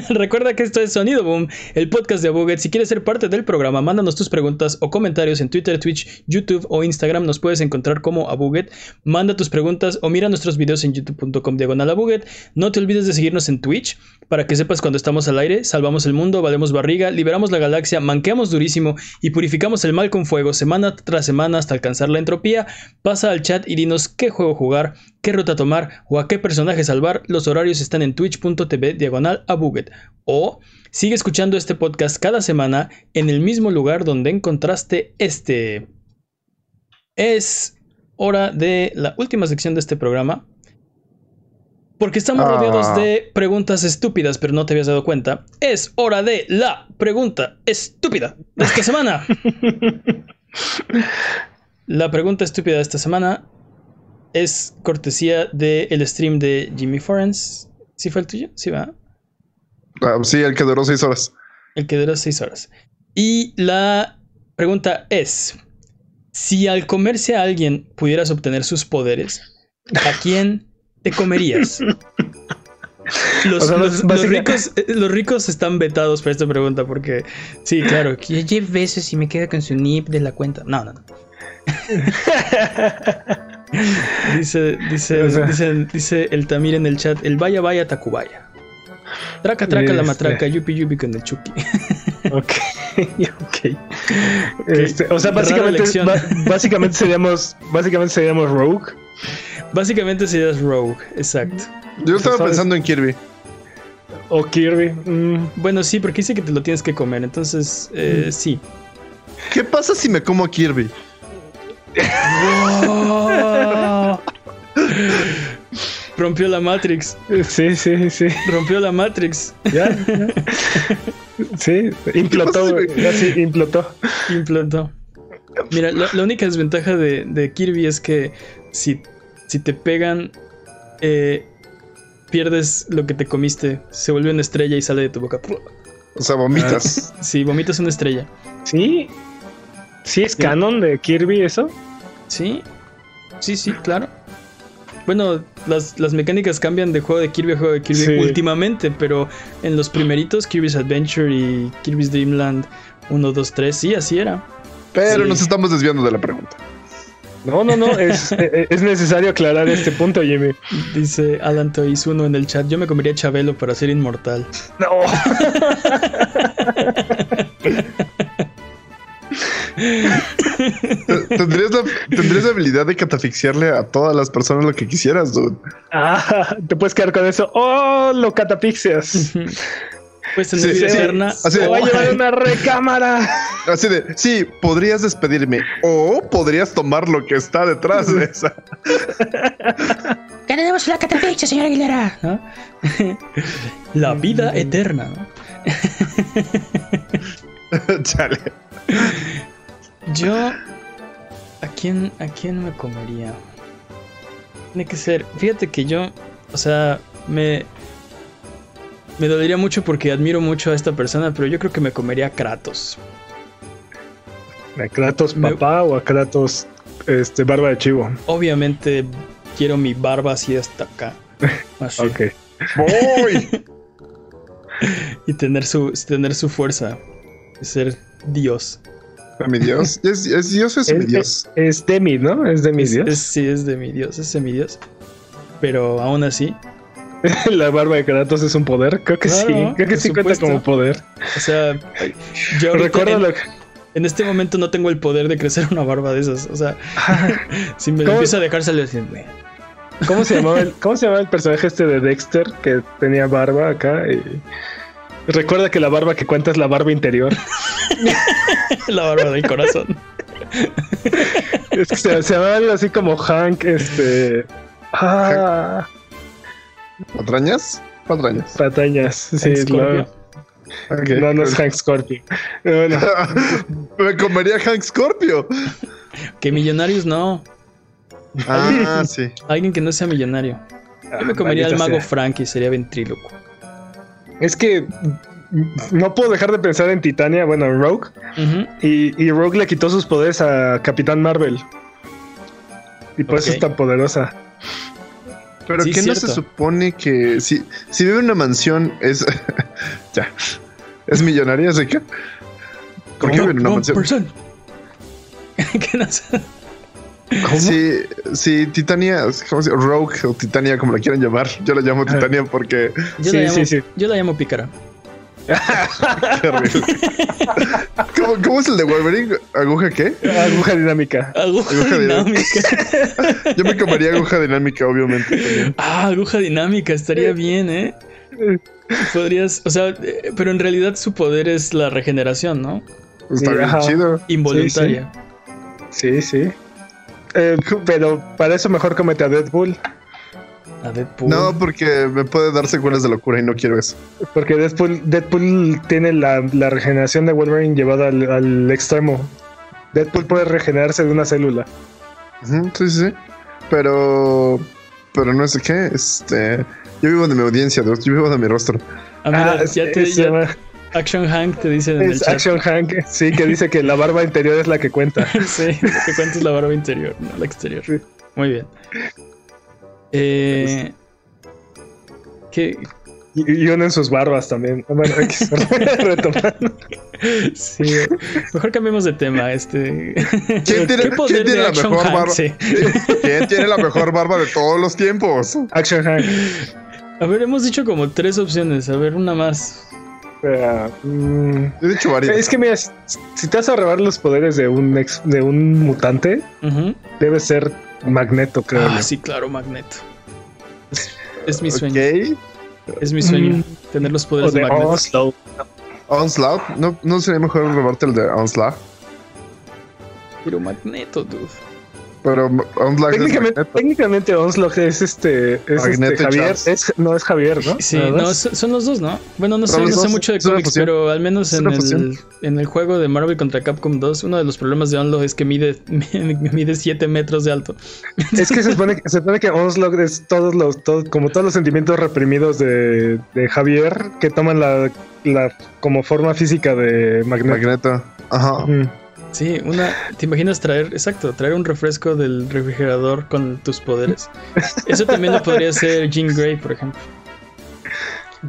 Recuerda que esto es Sonido Boom, el podcast de Abuget. Si quieres ser parte del programa, mándanos tus preguntas o comentarios en Twitter, Twitch, YouTube o Instagram. Nos puedes encontrar como Abuget. Manda tus preguntas o mira nuestros videos en youtube.com diagonal Abuget. No te olvides de seguirnos en Twitch para que sepas cuando estamos al aire. Salvamos el mundo, valemos barriga, liberamos la galaxia, manqueamos durísimo y purificamos el mal con fuego semana tras semana hasta alcanzar la entropía. Pasa al chat y dinos qué juego jugar, qué ruta tomar o a qué personaje salvar. Los horarios están en twitch.tv diagonal a Buget. O sigue escuchando este podcast cada semana en el mismo lugar donde encontraste este. Es hora de la última sección de este programa. Porque estamos Ah. rodeados de preguntas estúpidas, pero no te habías dado cuenta. Es hora de la pregunta estúpida de esta semana. <laughs> La pregunta estúpida de esta semana es cortesía del stream de Jimmy Forens. ¿Sí fue el tuyo? Sí, va. Ah, sí, el que duró seis horas. El que dura seis horas. Y la pregunta es: si al comerse a alguien pudieras obtener sus poderes, ¿a quién te comerías? <laughs> Los, O sea, los- los básica- ricos, los ricos están vetados por esta pregunta porque, sí, claro, que Jeff Bezos y me queda con su NIP de la cuenta. No, no, no. <laughs> Dice, dice, O sea- dice, dice el Tamir en el chat, el vaya vaya Tacubaya. Traca, traca la Este. matraca, yupi, yupi con el Chucky. <laughs> Ok, ok. Este, o sea, básicamente, básicamente seríamos, básicamente seríamos Rogue. Básicamente serías Rogue, exacto. Yo estaba ¿Sabes? pensando en Kirby. O Kirby. mm, Bueno, sí, porque dice que te lo tienes que comer, entonces eh, sí. ¿Qué pasa si me como a Kirby? <laughs> Rompió la Matrix. sí, sí, sí. Rompió la Matrix. Ya, ya. Sí, implotó, güey? así, implotó. Implantó. Mira, la, la única desventaja de, de Kirby es que si, si te pegan, eh, pierdes lo que te comiste. Se vuelve una estrella y sale de tu boca. O sea, vomitas. Si vomitas una estrella. Sí, sí es Sí. canon de Kirby eso. Sí, sí, sí, claro. Bueno, las, las mecánicas cambian de juego de Kirby a juego de Kirby Sí. últimamente, pero en los primeritos, Kirby's Adventure y Kirby's Dream Land 1, 2, 3, sí, así era. Pero Sí. nos estamos desviando de la pregunta. No, no, no, es, <laughs> eh, es necesario aclarar este punto, Jimmy. Dice Alan Toys 1 en el chat, yo me comería Chabelo para ser inmortal. No. <laughs> <laughs> ¿Tendrías la, tendrías la habilidad de catafixiarle a todas las personas lo que quisieras, dude. Ah, te puedes quedar con eso. Oh, lo catapixias. Pues tener Sí, vida sí, eterna. así de- a llevar a una recámara. Así de, sí, podrías despedirme o podrías tomar lo que está detrás de esa. Ganaremos la catafixia, señora Aguilera. ¿no? la vida eterna. ¿no? <laughs> Chale. Yo. ¿A quién, ¿A quién me comería? Tiene que ser. Fíjate que yo. O sea, me. Me dolería mucho porque admiro mucho a esta persona, pero yo creo que me comería a Kratos. ¿A Kratos Me- papá o a Kratos este, barba de chivo? Obviamente quiero mi barba así hasta acá. <laughs> Así. Ok. ¡Uy! <laughs> Y tener su, tener su fuerza. Y ser Dios. Mi Dios. Es, es Dios o es mi Es, Dios. es, es Demi, ¿no? Es Demi Es- Dios. es- sí, es de mi Dios, es de mi Dios. Pero aún así, <laughs> La barba de Kratos es un poder. Creo que Claro, sí. Creo que sí cuenta como poder. o sea, yo Recuerdo en, lo en este momento no tengo el poder de crecer una barba de esas. O sea, <laughs> <laughs> si me ¿Cómo? empiezo a dejar salir así, ¿Cómo se llamaba el, cómo se llamaba el personaje este de Dexter que tenía barba acá? Y... Recuerda que la barba que cuenta es la barba interior. <laughs> la barba del corazón. es que se, se llamaba algo así como Hank, este. Ah, ¿Patrañas? Patrañas. patañas. Sí, no, no, es Hank Scorpio. No, no. <laughs> Me comería Hank Scorpio. Que millonarios no. Ah, sí. Alguien que no sea millonario. Yo me comería al Maldita mago sea. Frank y sería ventríloco. Es que no puedo dejar de pensar en Titania, bueno, en Rogue. Y, y Rogue le quitó sus poderes a Capitán Marvel. Y por eso es tan poderosa. Pero Sí, que no se supone que si, si vive en una mansión es <laughs> ya es millonaria, así que ¿por qué vive en una mansión? <laughs> que no sé. Si, si Titania, ¿cómo se llama? Rogue o Titania, como la quieran llamar, yo la llamo Titania porque Yo, Sí, la llamo, sí, sí. yo la llamo pícara. qué. <laughs> ¿Cómo, cómo es el de Wolverine? ¿Aguja qué? Aguja dinámica. Aguja, Aguja dinámica. <laughs> Yo me comería aguja dinámica, obviamente. también. Ah, aguja dinámica, estaría bien, ¿eh? Podrías, o sea, eh, pero en realidad su poder es la regeneración, ¿no? Está Sí, bien ajá. chido. Involuntaria. Sí, sí. Eh, pero para eso mejor comete a Deadpool. A Deadpool. No, porque me puede dar secuelas de locura y no quiero eso. Porque Deadpool, Deadpool tiene la, la regeneración de Wolverine llevada al, al extremo. Deadpool puede regenerarse de una célula. Sí, sí, sí. Pero. Pero no sé qué. Este. Yo vivo de mi audiencia, yo vivo de mi rostro. Ah, mira, es- ya te ya- Action Hank te dicen en el es chat. Action Hank, sí, que dice que la barba interior es la que cuenta. <laughs> sí, lo que cuenta es la barba interior, no la exterior. Sí. Muy bien. Eh, ¿qué? Y, y unen sus barbas también. Bueno, X, <laughs> <laughs> retomando. Sí, mejor cambiemos de tema. Este. ¿Quién tiene, ¿Qué poder quién tiene de la mejor Hank? barba? Sí. ¿Quién tiene la mejor barba de todos los tiempos? Action Hank. A ver, hemos dicho como tres opciones. A ver, una más. Mm, He dicho varias. es que mira, si te vas a robar los poderes de un ex- de un mutante, debe ser Magneto, creo. Ah, sí, claro, Magneto. Es, es mi sueño. Es mi sueño. Mm. Tener los O poderes de de Magneto. Onslaught. Onslaught. ¿No, ¿No sería mejor robarte el de Onslaught? Pero Magneto, dude. Pero Onslaught es Técnicamente, técnicamente Onslaught es este, es este Magneto Javier, es- no es Javier, ¿no? Sí, no, son son los dos, ¿no? Bueno, no sé, no sé mucho de es cómics, pero al menos Es en el, fusión. en el juego de Marvel contra Capcom 2, uno de los problemas de Onlo es que mide, <laughs> mide 7 metros de alto. Es que se supone, que- se supone que Onslaught es todos los, todo- como todos los sentimientos reprimidos de, de Javier que toman la, la como forma física de Magneto. Magneto. Ajá. Mm. Sí, una. ¿Te imaginas traer, exacto, traer un refresco del refrigerador con tus poderes? Eso también lo podría hacer Jean Grey, por ejemplo.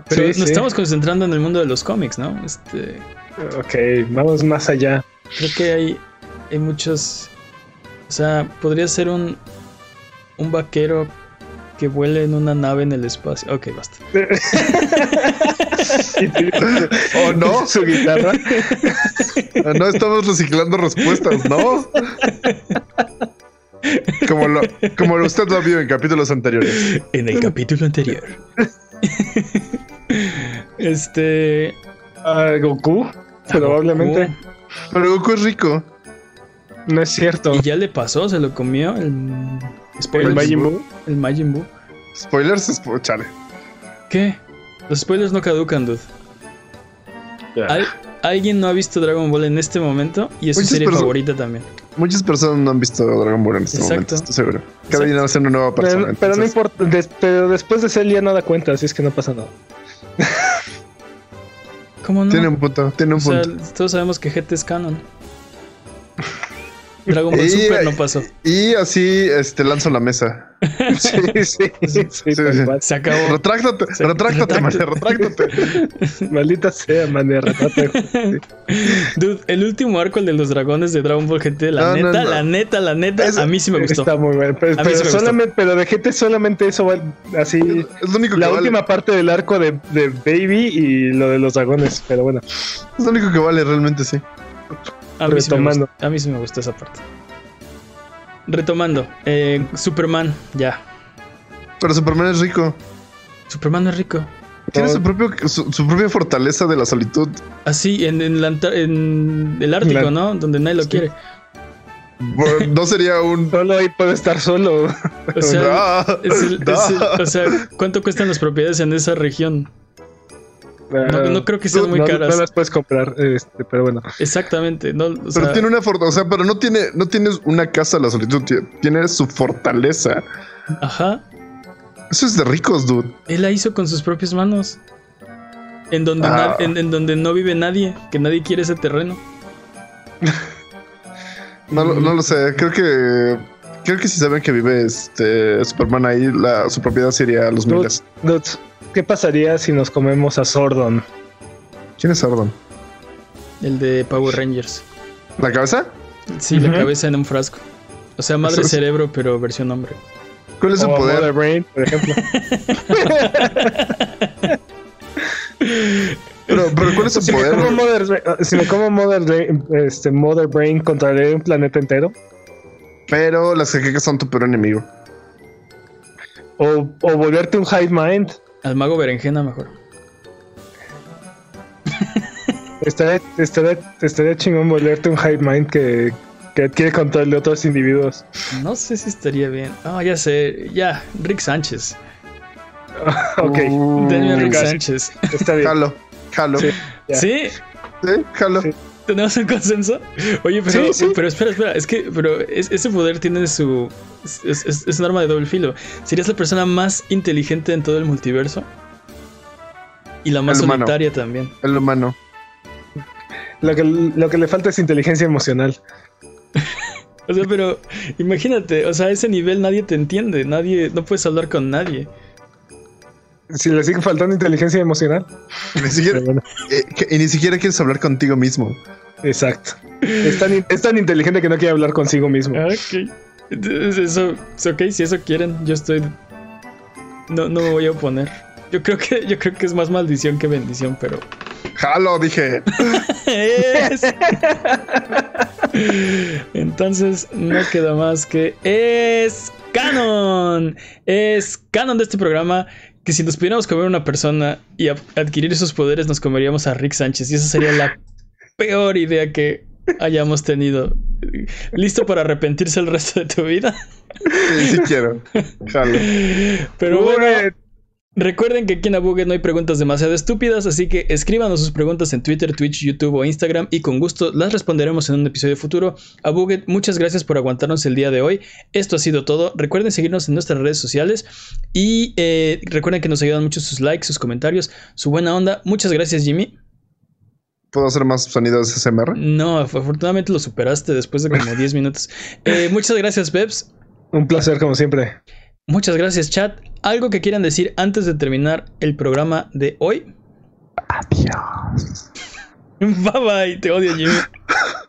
Pero Sí, nos sí. estamos concentrando en el mundo de los cómics, ¿no? Este, Ok, vamos más allá. creo que hay, hay muchos. O sea, podría ser un, un vaquero que vuele en una nave en el espacio. Ok, basta. <laughs> ¿O no? <laughs> Su guitarra. No estamos reciclando respuestas, ¿no? Como lo, como lo usted lo vio en capítulos anteriores. En el capítulo anterior. este. Ah, Goku, probablemente. Goku. Pero Goku es rico. No es cierto. Y ya le pasó, se lo comió el. Spoilers. El Majin Buu. El Majin Buu. Spoilers, spo- chale. ¿Qué? Los spoilers no caducan, dude. Al- Alguien no ha visto Dragon Ball en este momento y es su Muchas serie perso- favorita también. Muchas personas no han visto Dragon Ball en este Exacto. momento, estoy seguro. Cada Exacto. día ser una nueva persona. Pero, pero no entonces- importa, des- pero después de ser ya no da cuenta, así es que no pasa nada. ¿Cómo no? Tiene un punto, tiene un o sea, punto. todos sabemos que GT es canon. Dragon Ball Y- Super no pasó. Y así este, lanzo la mesa. <laughs> Sí, sí, sí. Se acabó. Retráctate, Sí, retráctate, man, retráctate. retráctate. <laughs> Maldita sea, manera. <laughs> Dude, el último arco, el de los dragones de Dragon Ball GT, la No, neta, no. la neta, la neta, a mí sí me gustó. Está muy bueno. Pero, solamente, pero de GT solamente eso va así. Es lo único que La vale. última parte del arco de, de Baby y lo de los dragones. Pero bueno, Es lo único que vale, realmente sí. A mí, sí me Retomando. gustó, a mí sí me gustó esa parte. Retomando, eh, Superman, ya. Pero Superman es rico. Superman es rico. Tiene su, propio, su, su propia fortaleza de la solitud. Así, en, en, la Anta- en el Ártico, La- ¿no? Donde nadie lo Sí. quiere. Bueno, No sería un. <laughs> solo ahí puede estar solo. O sea, <laughs> Ah, es el- es el- <laughs> o sea, ¿cuánto cuestan las propiedades en esa región? No, no creo que sean muy no, caras. no las puedes comprar, este, pero bueno. Exactamente, no, o Pero sea, tiene una fortaleza, o sea, pero no tiene, no tienes una casa de la solitud, tie- tiene su fortaleza. ajá. Eso es de ricos, dude. Él la hizo con sus propias manos. En donde, Ah. en, en donde no vive nadie, que nadie quiere ese terreno. <laughs> No, lo- no lo sé, creo que creo que si saben que vive este Superman ahí, la, su propiedad sería a los Dude, miles. dude, ¿Qué pasaría si nos comemos a Sordon? ¿Quién es Ardon? El de Power Rangers. ¿La cabeza? Sí, la cabeza en un frasco. O sea, madre es- cerebro, pero versión hombre. ¿Cuál es su O poder? Mother Brain, por ejemplo. <laughs> Pero, pero ¿cuál es su si, me poder? como Mother, Brain- si me como Mother Brain, este, Mother Brain, controlaré un planeta entero. Pero las jaquecas son tu peor enemigo. O, o volverte un Hive Mind. Al mago berenjena mejor. <laughs> Estaría, estaría, estaría chingón volverte un Hive Mind que, que adquiere control de otros individuos. No sé si estaría bien. Ah, ya sé. Ya, Rick Sánchez. <laughs> ok, Uh, Denme a Rick casi. Sánchez. está bien. Jalo, jalo. Sí. Sí, jalo. Sí. ¿Tenemos un consenso? Oye, pero, Sí, sí. pero espera, espera. Es que, pero es- ese poder tiene su. Es, es- es un arma de doble filo. Serías la persona más inteligente en todo el multiverso. Y la más El humano. solitaria también. El humano. Lo que, lo que le falta es inteligencia emocional. <laughs> O sea, pero imagínate, o sea, a ese nivel nadie te entiende, nadie, no puedes hablar con nadie. Si le sigue faltando inteligencia emocional. Ni siquiera, bueno, eh, que- y ni siquiera quieres hablar contigo mismo. exacto. Es tan, es tan inteligente que no quiere hablar consigo mismo. Ah, Ok. Entonces, Eso, es ok, si eso quieren, yo estoy. No, no me voy a oponer. Yo creo que, yo creo que es más maldición que bendición, pero. Jalo, dije. Es. Entonces no queda más que es canon. Es canon de este programa que si nos pudiéramos comer una persona y adquirir esos poderes nos comeríamos a Rick Sánchez y esa sería la <laughs> peor idea que hayamos tenido. ¿Listo para arrepentirse el resto de tu vida? Sí, sí quiero. Jalo. Pero bueno. Recuerden que aquí en Abuget no hay preguntas demasiado estúpidas, así que escríbanos sus preguntas en Twitter, Twitch, YouTube o Instagram y con gusto las responderemos en un episodio futuro. Abuget, muchas gracias por aguantarnos el día de hoy. Esto ha sido todo. Recuerden seguirnos en nuestras redes sociales y eh, recuerden que nos ayudan mucho sus likes, sus comentarios, su buena onda. Muchas gracias, Jimmy. ¿Puedo hacer más sonidos SMR? No, afortunadamente lo superaste después de como <laughs> 10 minutos. Eh, muchas gracias, Peps. Un placer, como siempre. Muchas gracias, chat. ¿Algo que quieran decir antes de terminar el programa de hoy? Adiós. <laughs> Bye bye, te odio, Jimmy. <laughs>